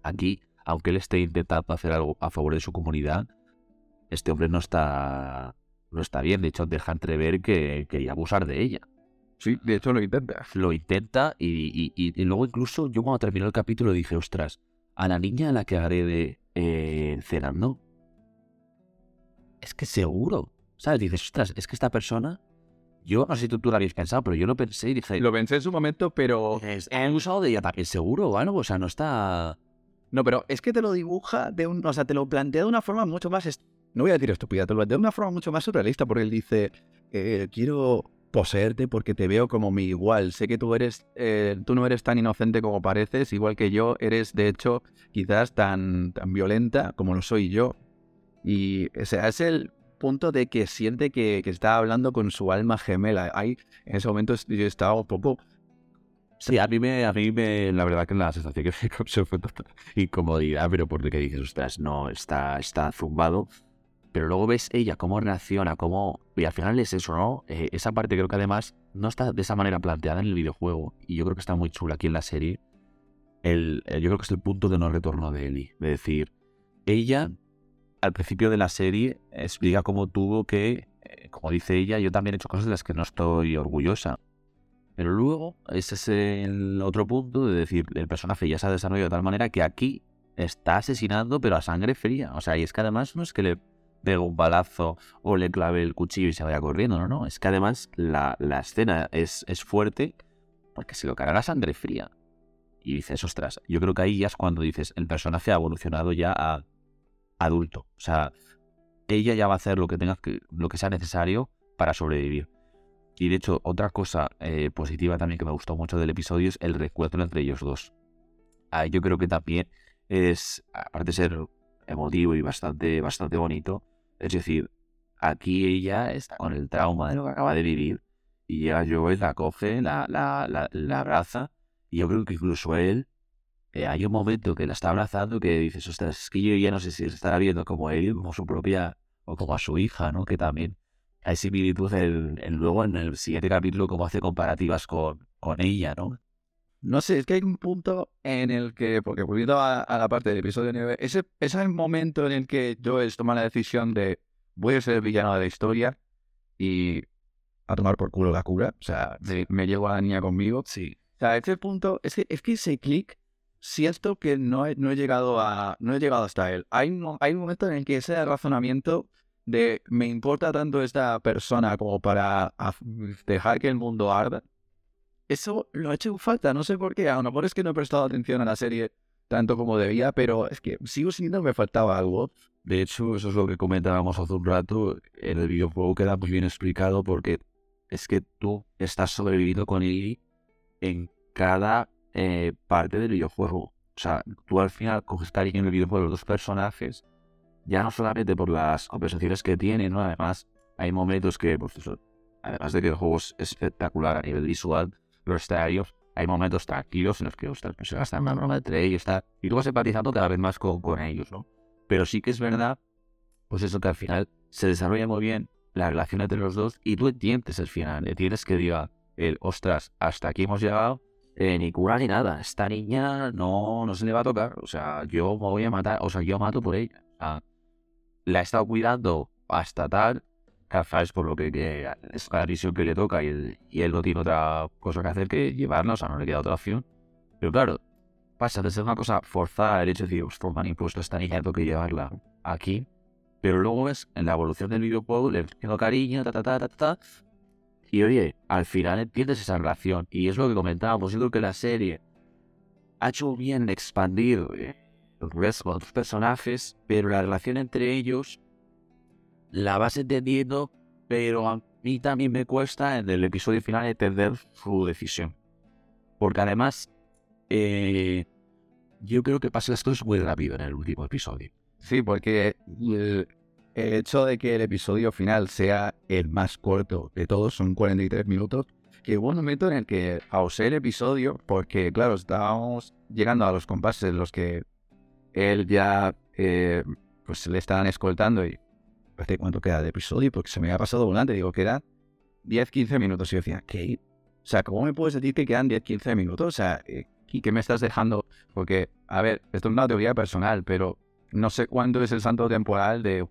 aquí, aunque él esté intentando hacer algo a favor de su comunidad, este hombre no está no está bien. De hecho, deja entrever que quería abusar de ella. Sí, de hecho lo intenta. Lo intenta y, y, luego incluso yo cuando terminó el capítulo dije, ostras, a la niña a la que haré de eh, cenando, es que seguro, ¿sabes? Dices, ostras, es que esta persona, yo no sé si tú, tú lo habías pensado, pero yo lo pensé y dije... Lo pensé en su momento, pero... He usado de ella también seguro o algo, o sea, no está... No, pero es que te lo dibuja de un... O sea, te lo plantea de una forma mucho más... No voy a decir estúpida, te de una forma mucho más surrealista, porque él dice, eh, quiero poseerte porque te veo como mi igual. Sé que tú eres, eh, tú no eres tan inocente como pareces, igual que yo, eres de hecho quizás tan, tan violenta como lo soy yo. Y o es el punto de que siente que, que está hablando con su alma gemela. Ahí, en ese momento yo estaba un poco... Sí, a mí me, a mí me, la verdad que la sensación que me causó fue total incomodidad, pero porque dices, ostras, no, está, está zumbado pero luego ves ella cómo reacciona, cómo... Y al final es eso, ¿no? Eh, esa parte creo que además no está de esa manera planteada en el videojuego. Y yo creo que está muy chula aquí en la serie. El, yo creo que es el punto de no retorno de Ellie. De decir, ella al principio de la serie explica cómo tuvo que, eh, como dice ella, yo también he hecho cosas de las que no estoy orgullosa. Pero luego, ese es el otro punto de decir, el personaje ya se ha desarrollado de tal manera que aquí está asesinando, pero a sangre fría. O sea, y es que además no es que le pegue un balazo o le clave el cuchillo y se vaya corriendo. No, no. Es que además la, escena es, es, fuerte porque se lo carga la sangre fría. Y dices, ostras, yo creo que ahí ya es cuando dices, el personaje ha evolucionado ya a adulto. O sea, ella ya va a hacer lo que tenga que, lo que sea necesario para sobrevivir. Y de hecho, otra cosa eh, positiva también que me gustó mucho del episodio es el recuerdo entre ellos dos. Ah, yo creo que también es, aparte de ser emotivo y bastante, bastante bonito, es decir, aquí ella está con el trauma de lo que acaba de vivir y llega Joel, la coge, la, la, la, abraza y yo creo que incluso él, eh, hay un momento que la está abrazando que dices, ostras, es que yo ya no sé si se estará viendo como él, como su propia, o como a su hija, ¿no? Que también hay similitud el, luego en el siguiente capítulo como hace comparativas con, con ella, ¿no? No sé, es que hay un punto en el que, porque volviendo a, la parte del episodio 9, ese, es el momento en el que Joel toma la decisión de voy a ser el villano de la historia y a tomar por culo la cura. O sea, me llevo a la niña conmigo. Sí. O sea, ese punto, es que, es que ese clic, siento que no he, no he llegado a, no he llegado hasta él. Hay, hay un momento en el que ese razonamiento de me importa tanto esta persona como para dejar que el mundo arda eso lo ha hecho falta, no sé por qué. A lo mejor es que no he prestado atención a la serie tanto como debía, pero es que sigo sintiendo que me faltaba algo. De hecho, eso es lo que comentábamos hace un rato. En el videojuego queda muy bien explicado porque es que tú estás sobreviviendo con Iggy en cada eh, parte del videojuego. O sea, tú al final coges cariño en el videojuego los dos personajes, ya no solamente por las conversaciones que tienen, ¿no? Además, hay momentos que, pues además de que el juego es espectacular a nivel visual, los escenarios, hay momentos tranquilos en los que, ostras, pues se gastan una broma entre ellos, está, y vas empatizando cada vez más con, con ellos, ¿no? Pero sí que es verdad, pues eso que al final se desarrolla muy bien la relación entre los dos y tú entiendes el final, entiendes que diga, el, ostras, hasta aquí hemos llegado, eh, ni cura ni nada, esta niña no, no se le va a tocar, o sea, yo me voy a matar, o sea, yo mato por ella, la he estado cuidando hasta tal, es por lo que, es la visión que le toca y él, y él no tiene otra cosa que hacer que llevarla, o sea, no le queda otra opción. Pero claro, pasa de ser una cosa forzada el hecho de decir, ostras, me han impuesto esta niña, tengo que llevarla aquí. Pero luego ves en la evolución del videojuego, le tengo cariño, ta, ta, ta, ta, ta. Y oye, al final entiendes esa relación. Y es lo que comentábamos. Yo creo que la serie ha hecho bien expandir eh, los otros personajes, pero la relación entre ellos la vas entendiendo, pero a mí también me cuesta en el episodio final entender su decisión. Porque además, eh, yo creo que pasa esto es muy rápido en el último episodio. Sí, porque el, hecho de que el episodio final sea el más corto de todos, son 43 minutos, que hubo un momento en el que pausé el episodio porque, claro, estábamos llegando a los compases en los que él ya eh, pues le estaban escoltando y cuánto queda de episodio, porque se me ha pasado volante. Digo, quedan 10, 15 minutos. Y yo decía, ¿qué? O sea, ¿cómo me puedes decir que quedan 10, 15 minutos? O sea, eh, ¿y qué me estás dejando? Porque, a ver, esto es una teoría personal, pero no sé cuánto es el santo temporal de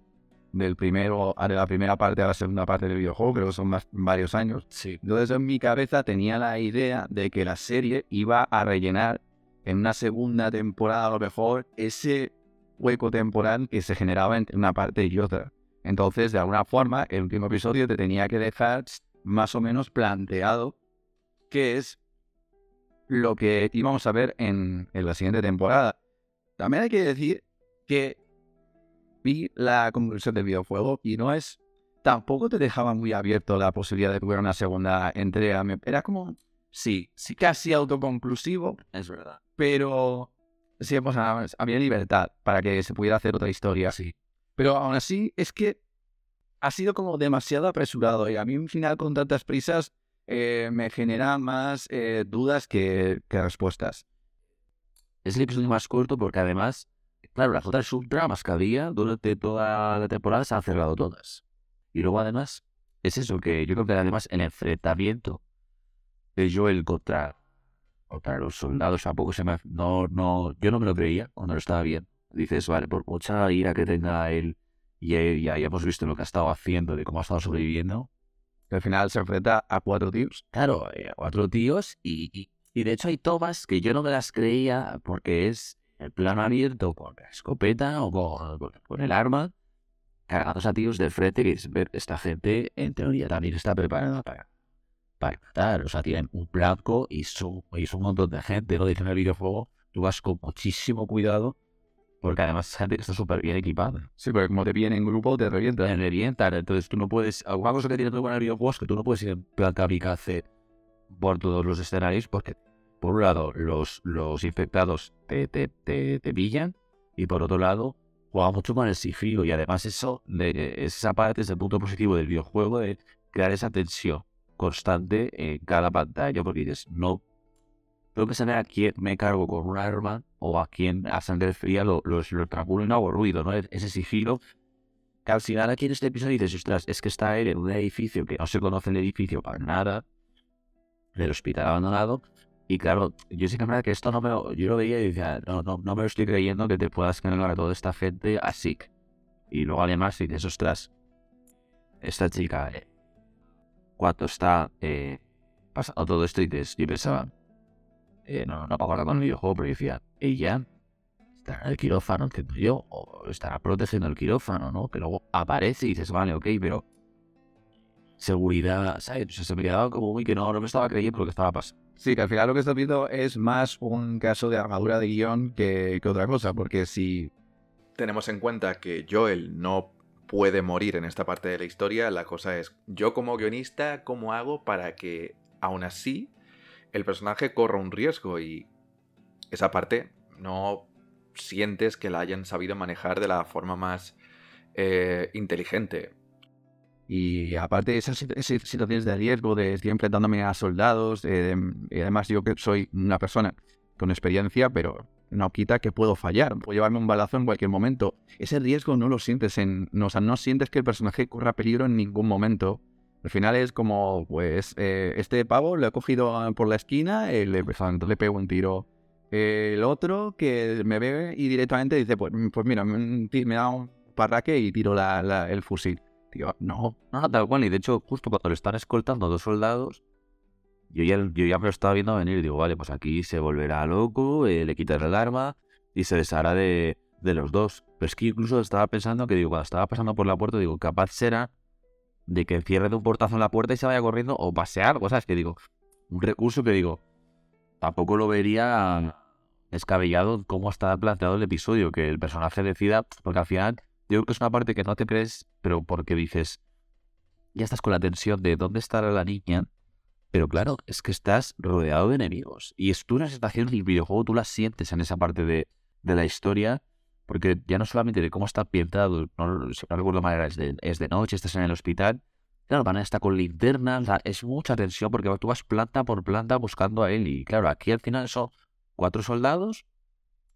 del primero, de la primera parte a la segunda parte del videojuego, creo que son más, varios años. Sí. Entonces en mi cabeza tenía la idea de que la serie iba a rellenar en una segunda temporada a lo mejor ese hueco temporal que se generaba entre una parte y otra. Entonces, de alguna forma, el último episodio te tenía que dejar más o menos planteado qué es lo que íbamos a ver en, en la siguiente temporada. También hay que decir que vi la conclusión del videojuego y no es... Tampoco te dejaba muy abierto la posibilidad de que hubiera una segunda entrega. Era como... Sí, sí casi autoconclusivo, Es verdad. pero sí, pues, había libertad para que se pudiera hacer otra historia. Sí. Pero aún así, es que ha sido como demasiado apresurado y a mí un final con tantas prisas eh, me genera más eh, dudas que, respuestas. Es el episodio más corto porque además, claro, las otras subtramas que había durante toda la temporada se han cerrado todas. Y luego además, es eso que yo creo que además el enfrentamiento de Joel contra, contra los soldados tampoco se me... No, no, yo no me lo creía cuando lo estaba viendo. Dices, vale, por mucha ira que tenga él y ya, hemos visto lo que ha estado haciendo, de cómo ha estado sobreviviendo, Que al final se enfrenta a cuatro tíos. Claro, eh, cuatro tíos y, y, de hecho hay tomas que yo no me las creía porque es el plano abierto con la escopeta o con, con- el arma cargados a tíos de frente que es ver, esta gente en teoría también está preparada para, para matar, o sea, tienen un blanco y son, y son un montón de gente, ¿no? Dice en el videojuego, tú vas con muchísimo cuidado porque además gente está súper bien equipada Sí, porque como te vienen en grupo, te te revientan. revientan. Entonces tú no puedes. Alguna cosa que tiene muy buena el videojuego es que tú no puedes ir en plan kamikaze por todos los escenarios porque, por un lado, los, los infectados te, te, te, te pillan y por otro lado, juega mucho con el sigilo. Y además, eso de, esa parte es el punto positivo del videojuego de crear esa tensión constante en cada pantalla porque dices, no. Tengo que saber a quién me cargo con un arma o a quién a sangre fría lo, lo, lo y no hago ruido, ¿no? Ese sigilo que al final aquí en este episodio dices, ostras, es que está él en un edificio que no se conoce el edificio para nada, del hospital abandonado, y claro, yo sí que verdad que esto no me yo lo veía y decía, no, no, no me lo estoy creyendo que te puedas cargar a toda esta gente así. Y luego además dices, ostras, esta chica, eh, cuando está eh, pasando todo esto, y dices, yo pensaba, eh, no, no acuerdo con el videojuego, decía, ella estará en el quirófano, entiendo yo, o estará protegiendo el quirófano, ¿no? Que luego aparece y dices, vale, ok, pero seguridad, ¿sabes? O se me quedaba como muy que no, no me estaba creyendo lo que estaba pasando. Sí, que al final lo que estás viendo es más un caso de armadura de guion que, que otra cosa, porque si Tenemos en cuenta que Joel no puede morir en esta parte de la historia. La cosa es, yo como guionista, ¿cómo hago para que aún así el personaje corra un riesgo? Y esa parte no sientes que la hayan sabido manejar de la forma más eh, inteligente. Y aparte esas esas situaciones de riesgo, de estoy enfrentándome a soldados, eh, y además yo que soy una persona con experiencia, pero no quita que puedo fallar, puedo llevarme un balazo en cualquier momento. Ese riesgo no lo sientes en, no, o sea, no sientes que el personaje corra peligro en ningún momento. Al final es como, pues, eh, este pavo lo he cogido ah, por la esquina, eh, le, pues, entonces le pego un tiro. El otro que me ve y directamente dice, pues, pues mira, me, me da un parraque y tiro la- la- el fusil. Tío, no, No, tal cual. Y de hecho, justo cuando le están escoltando dos soldados, yo ya, yo ya me lo estaba viendo venir y digo, vale, pues aquí se volverá loco, eh, le quitas el arma y se deshará de, de los dos. Pero es que incluso estaba pensando que, digo, cuando estaba pasando por la puerta, digo, capaz será de que cierre de un portazo en la puerta y se vaya corriendo o pase algo, ¿sabes? Que digo, un recurso que digo, tampoco lo vería descabellado cómo está planteado el episodio, que el personaje decida, porque al final yo creo que es una parte que no te crees, pero porque dices, ya estás con la tensión de dónde estará la niña, pero claro, es que estás rodeado de enemigos. Y es tú una sensación del videojuego, tú la sientes en esa parte de, de la historia, porque ya no solamente de cómo está ambientado, no, si no recuerdo es de, es de noche, estás en el hospital, claro, van a estar con linternas, es mucha tensión porque tú vas planta por planta buscando a él. Y claro, aquí al final son cuatro soldados,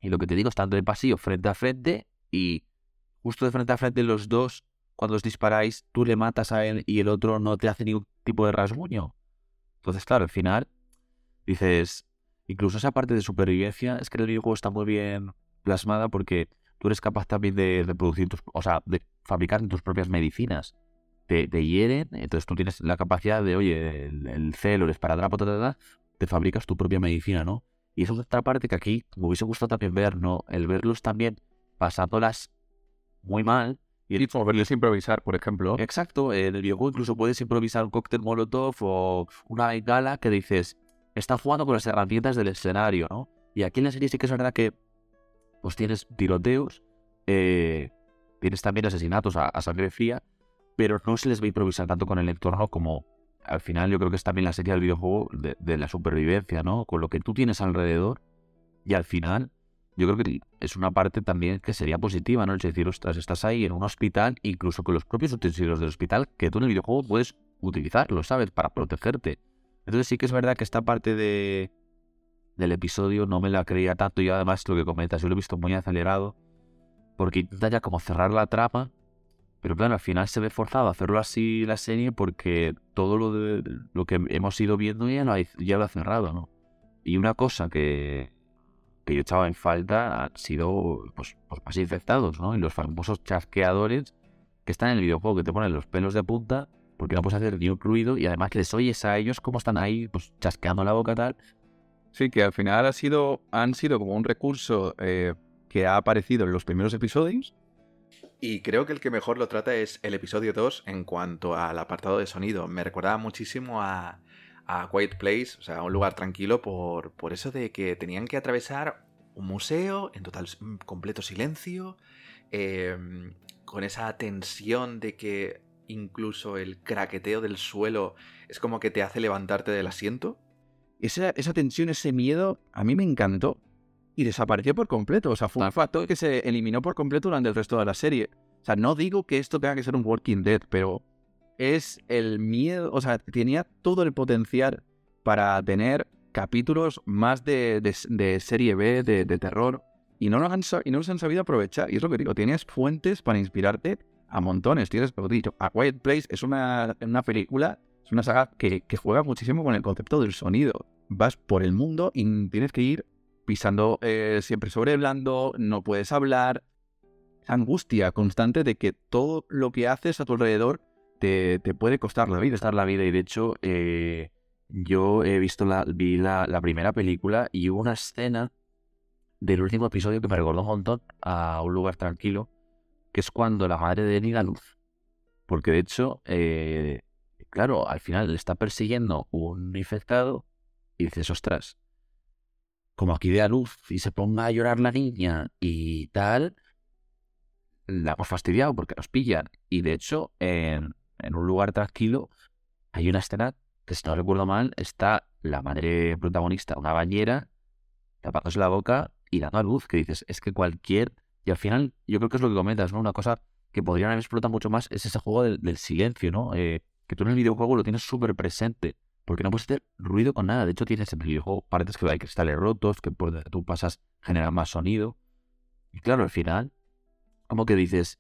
y lo que te digo, estando de pasillo frente a frente, y justo de frente a frente los dos, cuando os disparáis, tú le matas a él y el otro no te hace ningún tipo de rasguño. Entonces, claro, al final dices, incluso esa parte de supervivencia, es que el videojuego está muy bien plasmada porque tú eres capaz también de reproducir tus, o sea, de fabricar tus propias medicinas. Te, te hieren, entonces tú tienes la capacidad de, oye, el, el celo, el esparadrapo, te fabricas tu propia medicina, ¿no? Y eso es otra parte que aquí me hubiese gustado también ver, ¿no? El verlos también pasándolas muy mal. Y, y verles improvisar, por ejemplo. Exacto, en el videojuego incluso puedes improvisar un cóctel molotov o una bengala que dices, está jugando con las herramientas del escenario, ¿no? Y aquí en la serie sí que es verdad que pues tienes tiroteos, eh, tienes también asesinatos a, sangre fría, pero no se les a improvisar tanto con el entorno como al final yo creo que es también la serie del videojuego de, la supervivencia, ¿no? Con lo que tú tienes alrededor y al final yo creo que es una parte también que sería positiva, ¿no? Es decir, ostras, estás ahí en un hospital, incluso con los propios utensilios del hospital, que tú en el videojuego puedes utilizarlos, ¿sabes? Para protegerte. Entonces sí que es verdad que esta parte de, del episodio no me la creía tanto y además lo que comentas, yo lo he visto muy acelerado porque intenta ya como cerrar la trama, pero claro, al final se ve forzado a hacerlo así la serie porque todo lo, de, lo que hemos ido viendo ya lo, ha, ya lo ha cerrado, ¿no? Y una cosa que, que yo echaba en falta han sido pues, pues más infectados, ¿no? Y los famosos chasqueadores que están en el videojuego, que te ponen los pelos de punta porque no puedes hacer ni un ruido y además les oyes a ellos cómo están ahí pues chasqueando la boca tal Sí, que al final ha sido, han sido como un recurso eh, que ha aparecido en los primeros episodios. Y creo que el que mejor lo trata es el episodio 2 en cuanto al apartado de sonido. Me recordaba muchísimo a, a Quiet Place, o sea, un lugar tranquilo por, por eso de que tenían que atravesar un museo en total mm, completo silencio, em, con esa tensión de que incluso el craqueteo del suelo es como que te hace levantarte del asiento esa, esa tensión, ese miedo, a mí me encantó y desapareció por completo. O sea, fue un factor que se eliminó por completo durante el resto de la serie. O sea, no digo que esto tenga que ser un Walking Dead, pero es el miedo, o sea, tenía todo el potencial para tener capítulos más de, de, serie B, de, de terror, y no, los han, y no los han sabido aprovechar. Y es lo que digo, tienes fuentes para inspirarte a montones. Tienes, lo dicho, A Quiet Place es una, una película es una saga que, juega muchísimo con el concepto del sonido. Vas por el mundo y tienes que ir pisando eh, siempre sobre blando, no puedes hablar. Angustia constante de que todo lo que haces a tu alrededor te, puede costar la vida. Costar la vida. Y de hecho, eh, yo he visto la, vi la, primera película y hubo una escena del último episodio que me recordó un montón a un lugar tranquilo, que es cuando la madre de da luz. Porque de hecho, eh, claro, al final le está persiguiendo un infectado y dices, ostras, como aquí dé a luz y se ponga a llorar la niña y tal, la hemos fastidiado porque nos pillan. Y de hecho, en, un lugar tranquilo hay una escena que, si no recuerdo mal, está la madre protagonista, una bañera, tapándose la boca y dando a luz, que dices, es que cualquier... Y al final, yo creo que es lo que comentas, ¿no? Una cosa que podrían haber explotado mucho más es ese juego del, silencio, ¿no? Eh, que tú en el videojuego lo tienes súper presente, porque no puedes hacer ruido con nada. De hecho, tienes en el videojuego partes que hay cristales rotos, que por tú pasas generar más sonido. Y claro, al final, como que dices,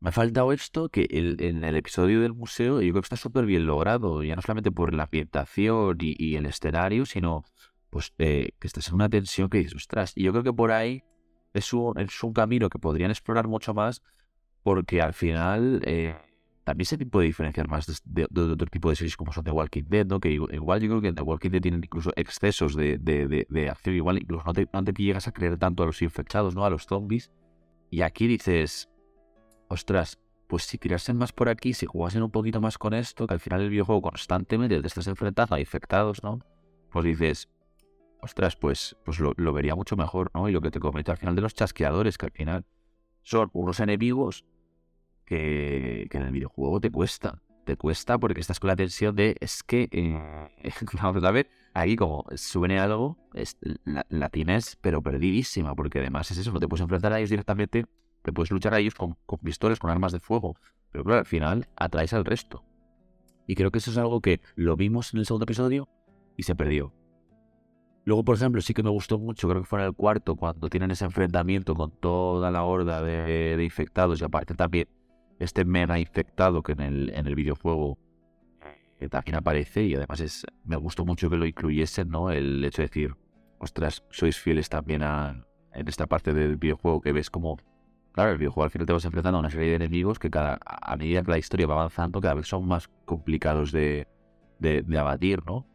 me ha faltado esto, que en el episodio del museo yo creo que está súper bien logrado, ya no solamente por la ambientación y, el escenario, sino pues eh, que estás en una tensión que dices, ostras, y yo creo que por ahí es un, es un camino que podrían explorar mucho más, porque al final... Eh, también se puede diferenciar más de, otro tipo de series como son The Walking Dead, ¿no? Que igual yo creo que The Walking Dead tienen incluso excesos de, de, acción, igual incluso no te, no te llegas a creer tanto a los infectados, ¿no? A los zombies. Y aquí dices, ostras, pues si tirasen más por aquí, si jugasen un poquito más con esto, que al final el videojuego constantemente te estás enfrentando a infectados, ¿no? Pues dices, ostras, pues, pues lo, lo vería mucho mejor, ¿no? Y lo que te comento al final de los chasqueadores, que al final son unos enemigos que, en el videojuego te cuesta. Te cuesta porque estás con la tensión de es que eh, vamos a ver, ahí como suene algo, la, tienes pero perdidísima, porque además es eso, no te puedes enfrentar a ellos directamente, te puedes luchar a ellos con, con pistoles, con armas de fuego, pero claro, al final atraes al resto. Y creo que eso es algo que lo vimos en el segundo episodio y se perdió. Luego, por ejemplo, sí que me gustó mucho, creo que fue en el cuarto, cuando tienen ese enfrentamiento con toda la horda de, de infectados y aparte también este mega infectado que en el, en el videojuego eh, también aparece y además es, me gustó mucho que lo incluyesen, ¿no? El hecho de decir, ostras, sois fieles también a, en esta parte del videojuego que ves como claro, el videojuego al final te vas enfrentando a una serie de enemigos que cada, a medida que la historia va avanzando, cada vez son más complicados de, de, abatir, ¿no?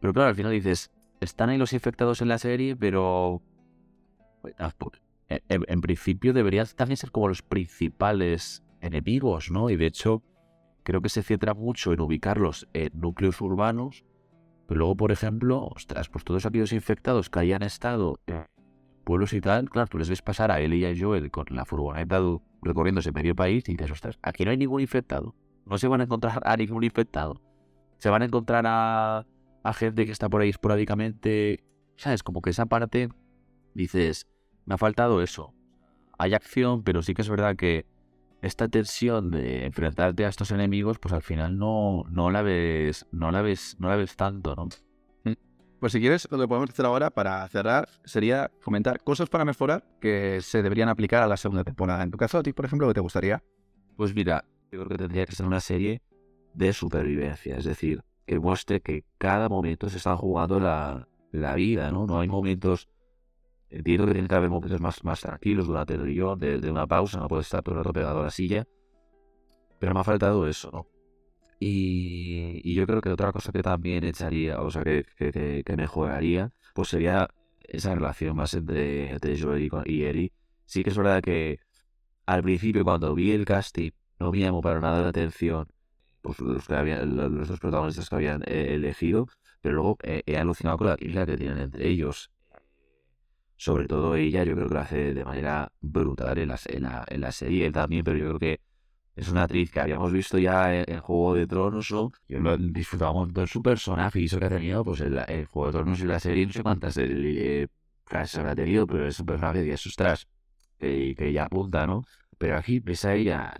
Pero claro, al final dices, están ahí los infectados en la serie, pero... Pues, en, en principio deberían también ser como los principales enemigos, ¿no? Y de hecho, creo que se centra mucho en ubicarlos en núcleos urbanos, pero luego, por ejemplo, ostras, pues todos aquellos infectados que hayan estado en pueblos y tal, claro, tú les ves pasar a él y a Joel con la furgoneta recorriendo ese medio país y dices, ostras, aquí no hay ningún infectado. No se van a encontrar a ningún infectado. Se van a encontrar a, a gente que está por ahí esporádicamente. ¿Sabes? Como que esa parte dices, me ha faltado eso. Hay acción, pero sí que es verdad que esta tensión de enfrentarte a estos enemigos, pues al final no, no la ves, no la ves, no la ves tanto, ¿no? Mm. Pues si quieres, lo que podemos hacer ahora para cerrar sería comentar cosas para mejorar que se deberían aplicar a la segunda temporada. En tu caso, a ti, por ejemplo, ¿qué te gustaría? Pues mira, yo creo que tendría que ser una serie de supervivencia, es decir, que muestre que cada momento se está jugando la, la vida, ¿no? No hay momentos Entiendo que tiene que haber momentos más, más tranquilos durante el guion, de, de, una pausa, no puede estar todo el rato pegado a la silla. Pero me ha faltado eso, ¿no? Y, y yo creo que otra cosa que también echaría, o sea, que, que, que mejoraría, pues sería esa relación más entre, entre Joel y, Eri. Sí que es verdad que al principio, cuando vi el casting, no me llamó para nada la atención pues, los, que habían, los dos protagonistas que habían eh, elegido, pero luego he alucinado con la química que tienen entre ellos sobre todo ella, yo creo que lo hace de manera brutal en la, en la, serie también, pero yo creo que es una actriz que habíamos visto ya en, Juego de Tronos, ¿no? Yo lo disfrutábamos de su personaje y eso que ha tenido, pues el, Juego de Tronos y la serie, no sé cuántas eh, habrá tenido, pero es un personaje que asustas y que ya apunta, ¿no? Pero aquí ves a ella,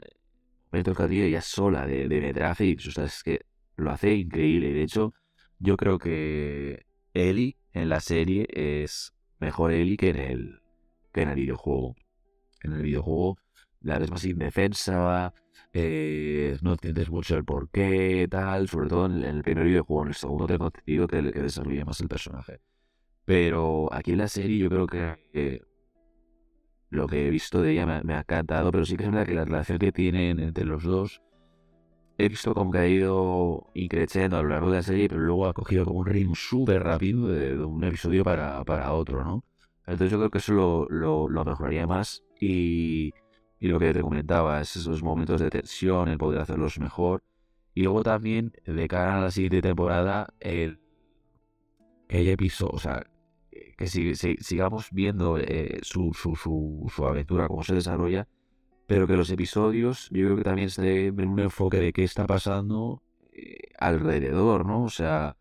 me toca tío, ella sola de, de metraje y es que lo hace increíble. De hecho, yo creo que Ellie en la serie es mejor Ellie que en el, que en el videojuego. En el videojuego la eres más indefensa, eh, no entiendes mucho el porqué, tal, sobre todo en, el primer videojuego, en el segundo tengo entendido que, que desarrolla más el personaje. Pero aquí en la serie yo creo que lo que he visto de ella me, ha encantado, pero sí que es verdad que la relación que tienen entre los dos he visto como que ha ido increciendo a lo largo de la serie, pero luego ha cogido como un ritmo súper rápido de, un episodio para, para, otro, ¿no? Entonces yo creo que eso lo, lo, mejoraría más y, y, lo que te comentaba, es esos momentos de tensión, el poder hacerlos mejor. Y luego también, de cara a la siguiente temporada, el, el episodio, o sea, que si, sigamos viendo eh, su, su, su, su aventura, cómo se desarrolla, pero que los episodios yo creo que también se deben un enfoque de qué está pasando eh, alrededor, ¿no? O sea,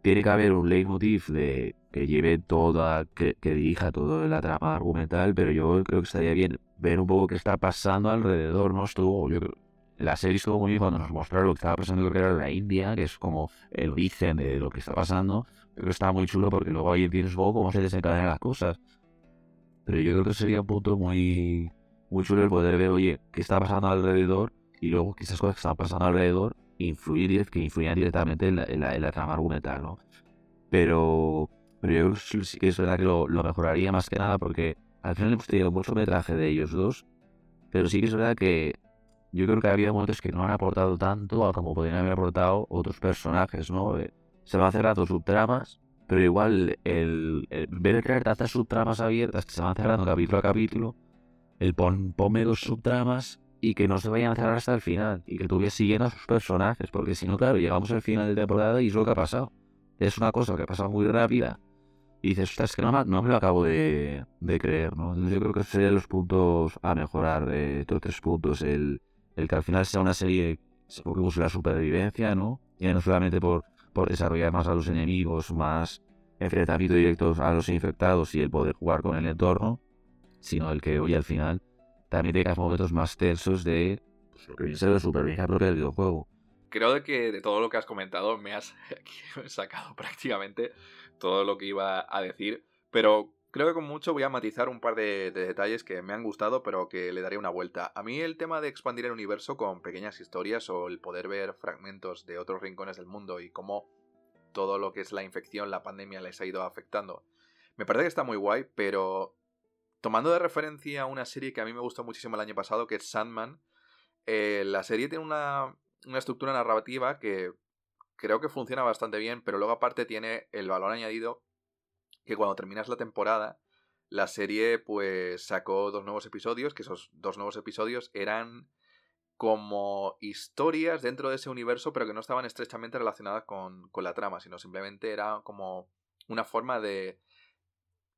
tiene que haber un leitmotiv de que lleve toda, que, dirija toda la trama argumental, pero yo creo que estaría bien ver un poco qué está pasando alrededor, ¿no? Estuvo, yo creo, la serie estuvo muy bien cuando nos mostraron lo que estaba pasando, creo que era la India, que es como el origen de lo que está pasando. Que estaba muy chulo porque luego ahí entiendes un poco cómo se desencadenan las cosas. Pero yo creo que sería un punto muy, muy chulo el poder ver, oye, qué está pasando alrededor y luego que esas cosas que están pasando alrededor influir, que influyan directamente en la, en la, trama argumental, ¿no? Pero, pero yo sí que es verdad que lo, mejoraría más que nada porque al final hemos tenido mucho metraje de ellos dos, pero sí que es verdad que yo creo que ha habido momentos que no han aportado tanto como podrían haber aportado otros personajes, ¿no? Eh, se van cerrando subtramas, pero igual el, el, en de crear tantas subtramas abiertas que se van cerrando capítulo a capítulo, el pon, ponme dos subtramas y que no se vayan a cerrar hasta el final y que tú vayas siguiendo a sus personajes, porque si no, claro, llegamos al final de temporada y es lo que ha pasado. Es una cosa que ha pasado muy rápida y dices, ostras, es que no, no me lo acabo de, de creer, ¿no? yo creo que serían los puntos a mejorar de estos tres puntos. El, el que al final sea una serie que busque la supervivencia, ¿no? Y no solamente por, por desarrollar más a los enemigos, más enfrentamiento directos a los infectados y el poder jugar con el entorno, sino el que hoy al final también tengas momentos más tensos de pues, lo que viene de supervivencia propia del videojuego. Creo que de todo lo que has comentado me has sacado prácticamente todo lo que iba a decir, pero creo que con mucho voy a matizar un par de, detalles que me han gustado, pero que le daré una vuelta. A mí el tema de expandir el universo con pequeñas historias o el poder ver fragmentos de otros rincones del mundo y cómo todo lo que es la infección, la pandemia les ha ido afectando. Me parece que está muy guay, pero tomando de referencia una serie que a mí me gustó muchísimo el año pasado, que es Sandman, eh, la serie tiene una, una estructura narrativa que creo que funciona bastante bien, pero luego aparte tiene el valor añadido que cuando terminas la temporada, la serie pues sacó dos nuevos episodios, que esos dos nuevos episodios eran como historias dentro de ese universo, pero que no estaban estrechamente relacionadas con, con la trama, sino simplemente era como una forma de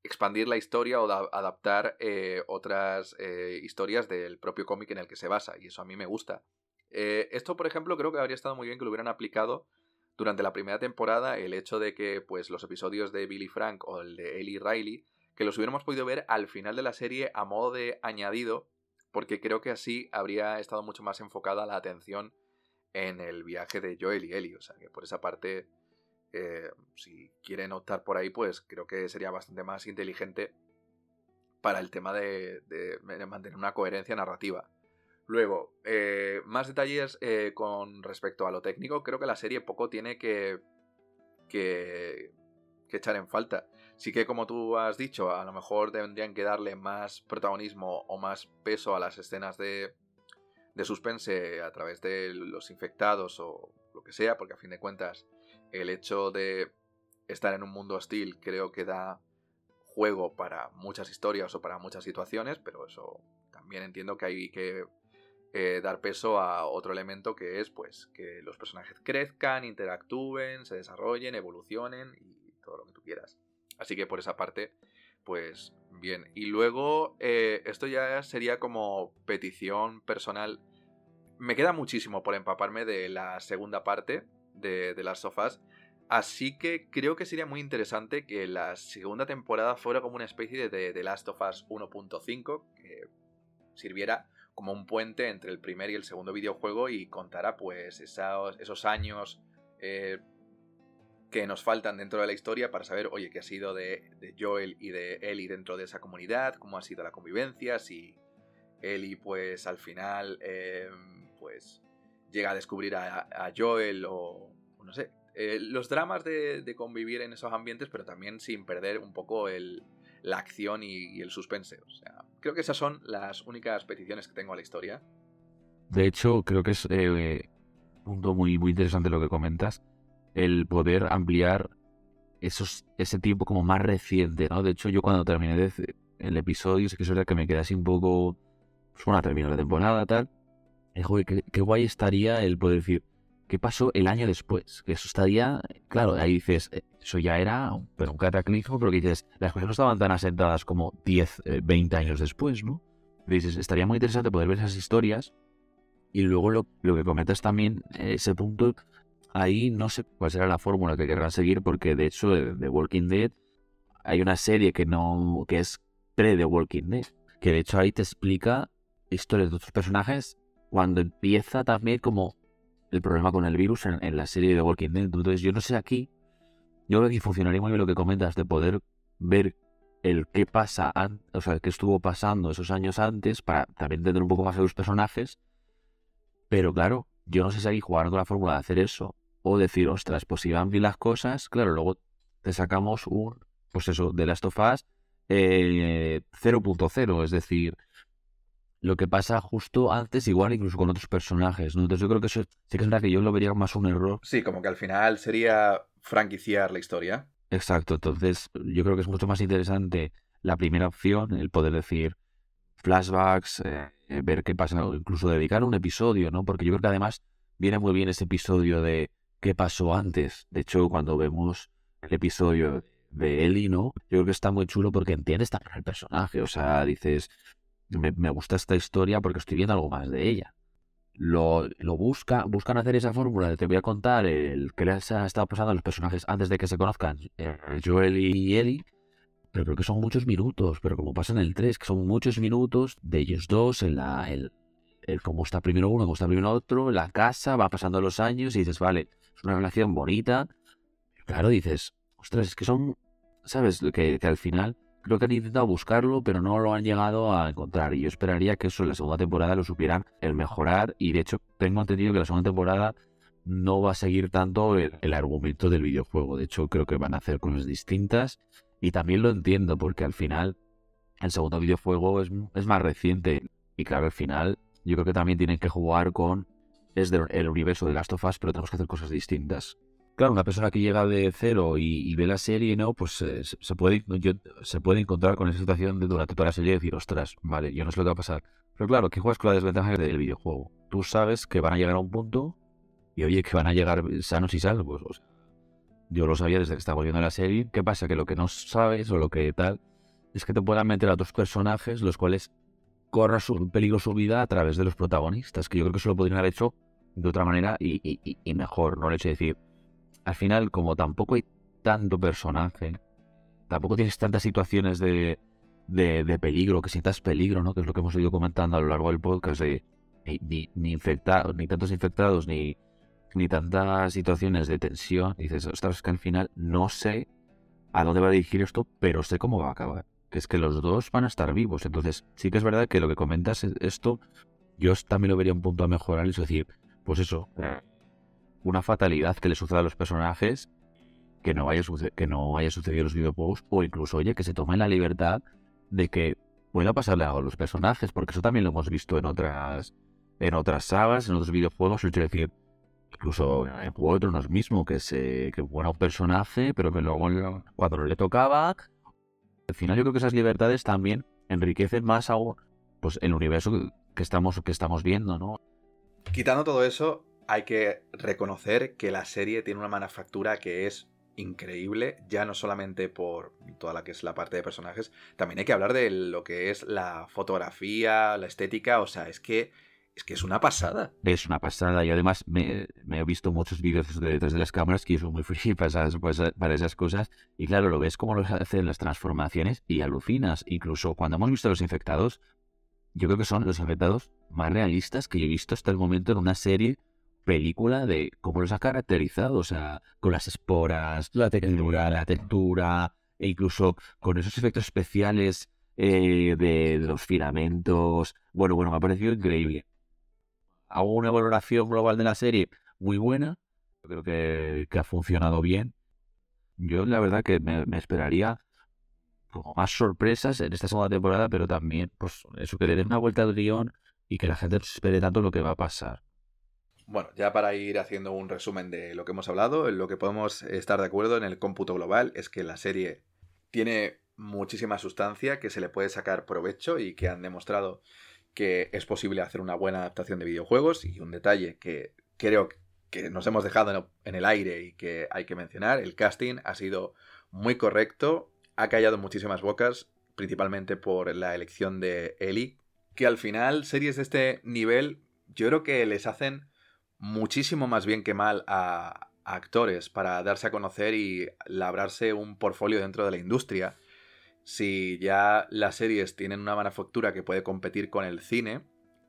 expandir la historia o adaptar eh, otras eh, historias del propio cómic en el que se basa, y eso a mí me gusta. Eh, esto, por ejemplo, creo que habría estado muy bien que lo hubieran aplicado durante la primera temporada, el hecho de que pues, los episodios de Billy Frank o el de Ellie Riley, que los hubiéramos podido ver al final de la serie a modo de añadido porque creo que así habría estado mucho más enfocada la atención en el viaje de Joel y Ellie. O sea, que por esa parte, eh, si quieren optar por ahí, pues creo que sería bastante más inteligente para el tema de, mantener una coherencia narrativa. Luego, eh, más detalles eh, con respecto a lo técnico. Creo que la serie poco tiene que, que, que echar en falta. Sí que como tú has dicho, a lo mejor tendrían que darle más protagonismo o más peso a las escenas de, de suspense a través de los infectados o lo que sea, porque a fin de cuentas el hecho de estar en un mundo hostil creo que da juego para muchas historias o para muchas situaciones, pero eso también entiendo que hay que eh, dar peso a otro elemento que es pues que los personajes crezcan, interactúen, se desarrollen, evolucionen y todo lo que tú quieras. Así que por esa parte, pues bien. Y luego, eh, esto ya sería como petición personal. Me queda muchísimo por empaparme de la segunda parte de, de Last of Así que creo que sería muy interesante que la segunda temporada fuera como una especie de The Last of Us 1.5, que sirviera como un puente entre el primer y el segundo videojuego y contara pues esos, esos años eh, que nos faltan dentro de la historia para saber, oye, qué ha sido de, Joel y de Ellie dentro de esa comunidad, cómo ha sido la convivencia, si Ellie pues al final em, pues llega a descubrir a, Joel o, no sé, eh, los dramas de, convivir en esos ambientes, pero también sin perder un poco el, la acción y, el suspense. O sea, creo que esas son las únicas peticiones que tengo a la historia. De hecho, creo que es eh, un punto muy, muy interesante lo que comentas el poder ampliar esos, ese tiempo como más reciente, ¿no? De hecho, yo cuando terminé el episodio, sé que eso era que me quedé así un poco, pues bueno, terminó la temporada, tal, y dije, qué, qué guay estaría el poder decir, ¿qué pasó el año después? Que eso estaría, claro, ahí dices, eh, eso ya era pero un cataclismo, pero que dices, las cosas no estaban tan asentadas como 10, 20 eh, años después, ¿no? dices, estaría muy interesante poder ver esas historias y luego lo, lo que comentas también, ese punto ahí no sé cuál será la fórmula que querrán seguir, porque de hecho de, Walking Dead hay una serie que no que es pre The Walking Dead, que de hecho ahí te explica historias de otros personajes cuando empieza también como el problema con el virus en, la serie de Walking Dead. Entonces yo no sé aquí, yo creo que funcionaría muy bien lo que comentas de poder ver el qué pasa, o sea, qué estuvo pasando esos años antes para también entender un poco más a los personajes. Pero claro, yo no sé si aquí jugar con la fórmula de hacer eso o decir, ostras, pues si van bien las cosas, claro, luego te sacamos un, pues eso, de Last of Us 0.0, es decir, lo que pasa justo antes, igual incluso con otros personajes, ¿no? Entonces yo creo que eso sí que es verdad que yo lo vería más un error. Sí, como que al final sería franquiciar la historia. Exacto, entonces yo creo que es mucho más interesante la primera opción, el poder decir flashbacks, eh, ver qué pasa, incluso dedicar un episodio, ¿no? Porque yo creo que además viene muy bien ese episodio de qué pasó antes. De hecho, cuando vemos el episodio de Ellie, ¿no? Yo creo que está muy chulo porque entiendes también el personaje. O sea, dices, me, gusta esta historia porque estoy viendo algo más de ella. Lo, lo busca, buscan hacer esa fórmula de te voy a contar el que les ha estado pasando a los personajes antes de que se conozcan, eh, Joel y Ellie, pero creo que son muchos minutos, pero como pasa en el 3, que son muchos minutos de ellos dos en la, el, el cómo está primero uno, cómo está primero otro, la casa, va pasando los años y dices, vale, es una relación bonita. Claro, dices, ostras, es que son, ¿sabes? Que, que al final creo que han intentado buscarlo, pero no lo han llegado a encontrar. Y yo esperaría que eso en la segunda temporada lo supieran el mejorar. Y de hecho, tengo entendido que la segunda temporada no va a seguir tanto el, argumento del videojuego. De hecho, creo que van a hacer cosas distintas. Y también lo entiendo, porque al final el segundo videojuego es, es más reciente. Y claro, al final, yo creo que también tienen que jugar con. Es del el universo de Last of Us, pero tenemos que hacer cosas distintas. Claro, una persona que llega de cero y, ve la serie, ¿no? Pues eh, se, puede, se puede encontrar con esa situación de durante toda la serie y decir, ostras, vale, yo no sé lo que va a pasar. Pero claro, que juegas con la desventaja del videojuego. Tú sabes que van a llegar a un punto y oye, que van a llegar sanos y salvos. yo lo sabía desde que estaba viendo la serie. ¿Qué pasa? Que lo que no sabes o lo que tal es que te puedan meter a otros personajes los cuales corran su, peligro su vida a través de los protagonistas, que yo creo que eso lo podrían haber hecho de otra manera y, y mejor. No le hecho de decir, al final, como tampoco hay tanto personaje, tampoco tienes tantas situaciones de, de, peligro, que sientas peligro, ¿no? Que es lo que hemos ido comentando a lo largo del podcast, de ni, ni infectados, ni tantos infectados, ni, ni tantas situaciones de tensión. dices, ostras, que al final no sé a dónde va a dirigir esto, pero sé cómo va a acabar. Que es que los dos van a estar vivos. Entonces, sí que es verdad que lo que comentas, esto, yo también lo vería un punto a mejorar, es decir, pues eso, una fatalidad que le suceda a los personajes que no vaya, que no sucedido en los videojuegos o incluso, oye, que se tomen la libertad de que pueda pasarle algo a los personajes, porque eso también lo hemos visto en otras en otras sagas, en otros videojuegos, es decir, incluso en Juego de Tronos mismo, que se que fuera un personaje, pero que luego cuando le tocaba, al final yo creo que esas libertades también enriquecen más aún pues, el universo que estamos, que estamos viendo, ¿no? Quitando todo eso, hay que reconocer que la serie tiene una manufactura que es increíble, ya no solamente por toda la que es la parte de personajes, también hay que hablar de lo que es la fotografía, la estética, o sea, es que es que es una pasada. Es una pasada y además me, he visto muchos vídeos detrás de las cámaras que son muy flipas pues, para esas cosas y claro, lo ves como lo hacen las transformaciones y alucinas. Incluso cuando hemos visto los infectados, yo creo que son los infectados más realistas que yo he visto hasta el momento en una serie película de cómo los ha caracterizado, o sea, con las esporas, la textura, la textura, e incluso con esos efectos especiales eh, de, los filamentos. Bueno, bueno, me ha parecido increíble. Hago una valoración global de la serie muy buena. Creo que, ha funcionado bien. Yo la verdad que me, esperaría como más sorpresas en esta segunda temporada, pero también, pues, eso que le den una vuelta de guion y que la gente espere tanto lo que va a pasar. Bueno, ya para ir haciendo un resumen de lo que hemos hablado, lo que podemos estar de acuerdo en el cómputo global es que la serie tiene muchísima sustancia, que se le puede sacar provecho y que han demostrado que es posible hacer una buena adaptación de videojuegos. Y un detalle que creo que nos hemos dejado en el aire y que hay que mencionar, el casting ha sido muy correcto, ha callado muchísimas bocas, principalmente por la elección de Ellie, que al final series de este nivel yo creo que les hacen muchísimo más bien que mal a, actores para darse a conocer y labrarse un portfolio dentro de la industria. Si ya las series tienen una manufactura que puede competir con el cine,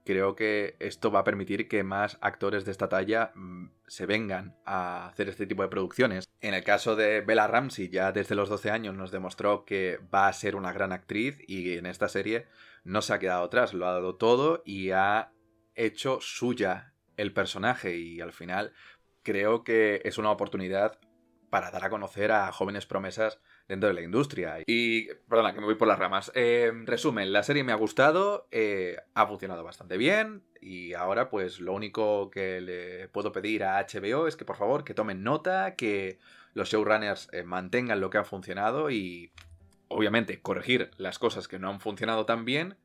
creo que esto va a permitir que más actores de esta talla mm, se vengan a hacer este tipo de producciones. En el caso de Bella Ramsey, ya desde los 12 años nos demostró que va a ser una gran actriz y en esta serie no se ha quedado atrás, lo ha dado todo y ha hecho suya el personaje y al final creo que es una oportunidad para dar a conocer a jóvenes promesas dentro de la industria. Y, perdona, que me voy por las ramas. Eh, resumen, la serie me ha gustado, eh, ha funcionado bastante bien y ahora pues lo único que le puedo pedir a HBO es que por favor que tomen nota, que los showrunners eh, mantengan lo que ha funcionado y obviamente corregir las cosas que no han funcionado tan bien.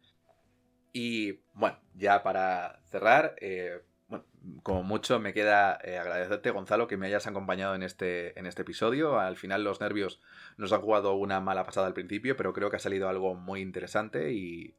Y bueno, ya para cerrar, bueno, como mucho me queda eh, agradecerte, Gonzalo, que me hayas acompañado en este, en este episodio. Al final los nervios nos han jugado una mala pasada al principio, pero creo que ha salido algo muy interesante y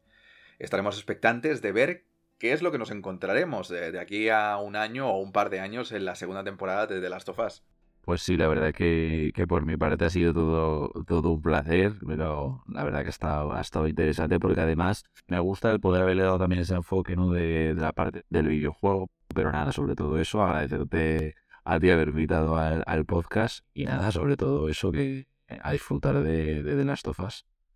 estaremos expectantes de ver qué es lo que nos encontraremos de, aquí a un año o un par de años en la segunda temporada de The Last of Us. Pues sí, la verdad que, que por mi parte ha sido todo, todo un placer, pero la verdad que ha estado, ha estado interesante porque además me gusta el poder haberle dado también ese enfoque ¿no? de, la parte del videojuego. Pero nada, sobre todo eso, agradecerte a ti haber invitado al, podcast y nada, sobre todo eso que a disfrutar de, de The Last of Us.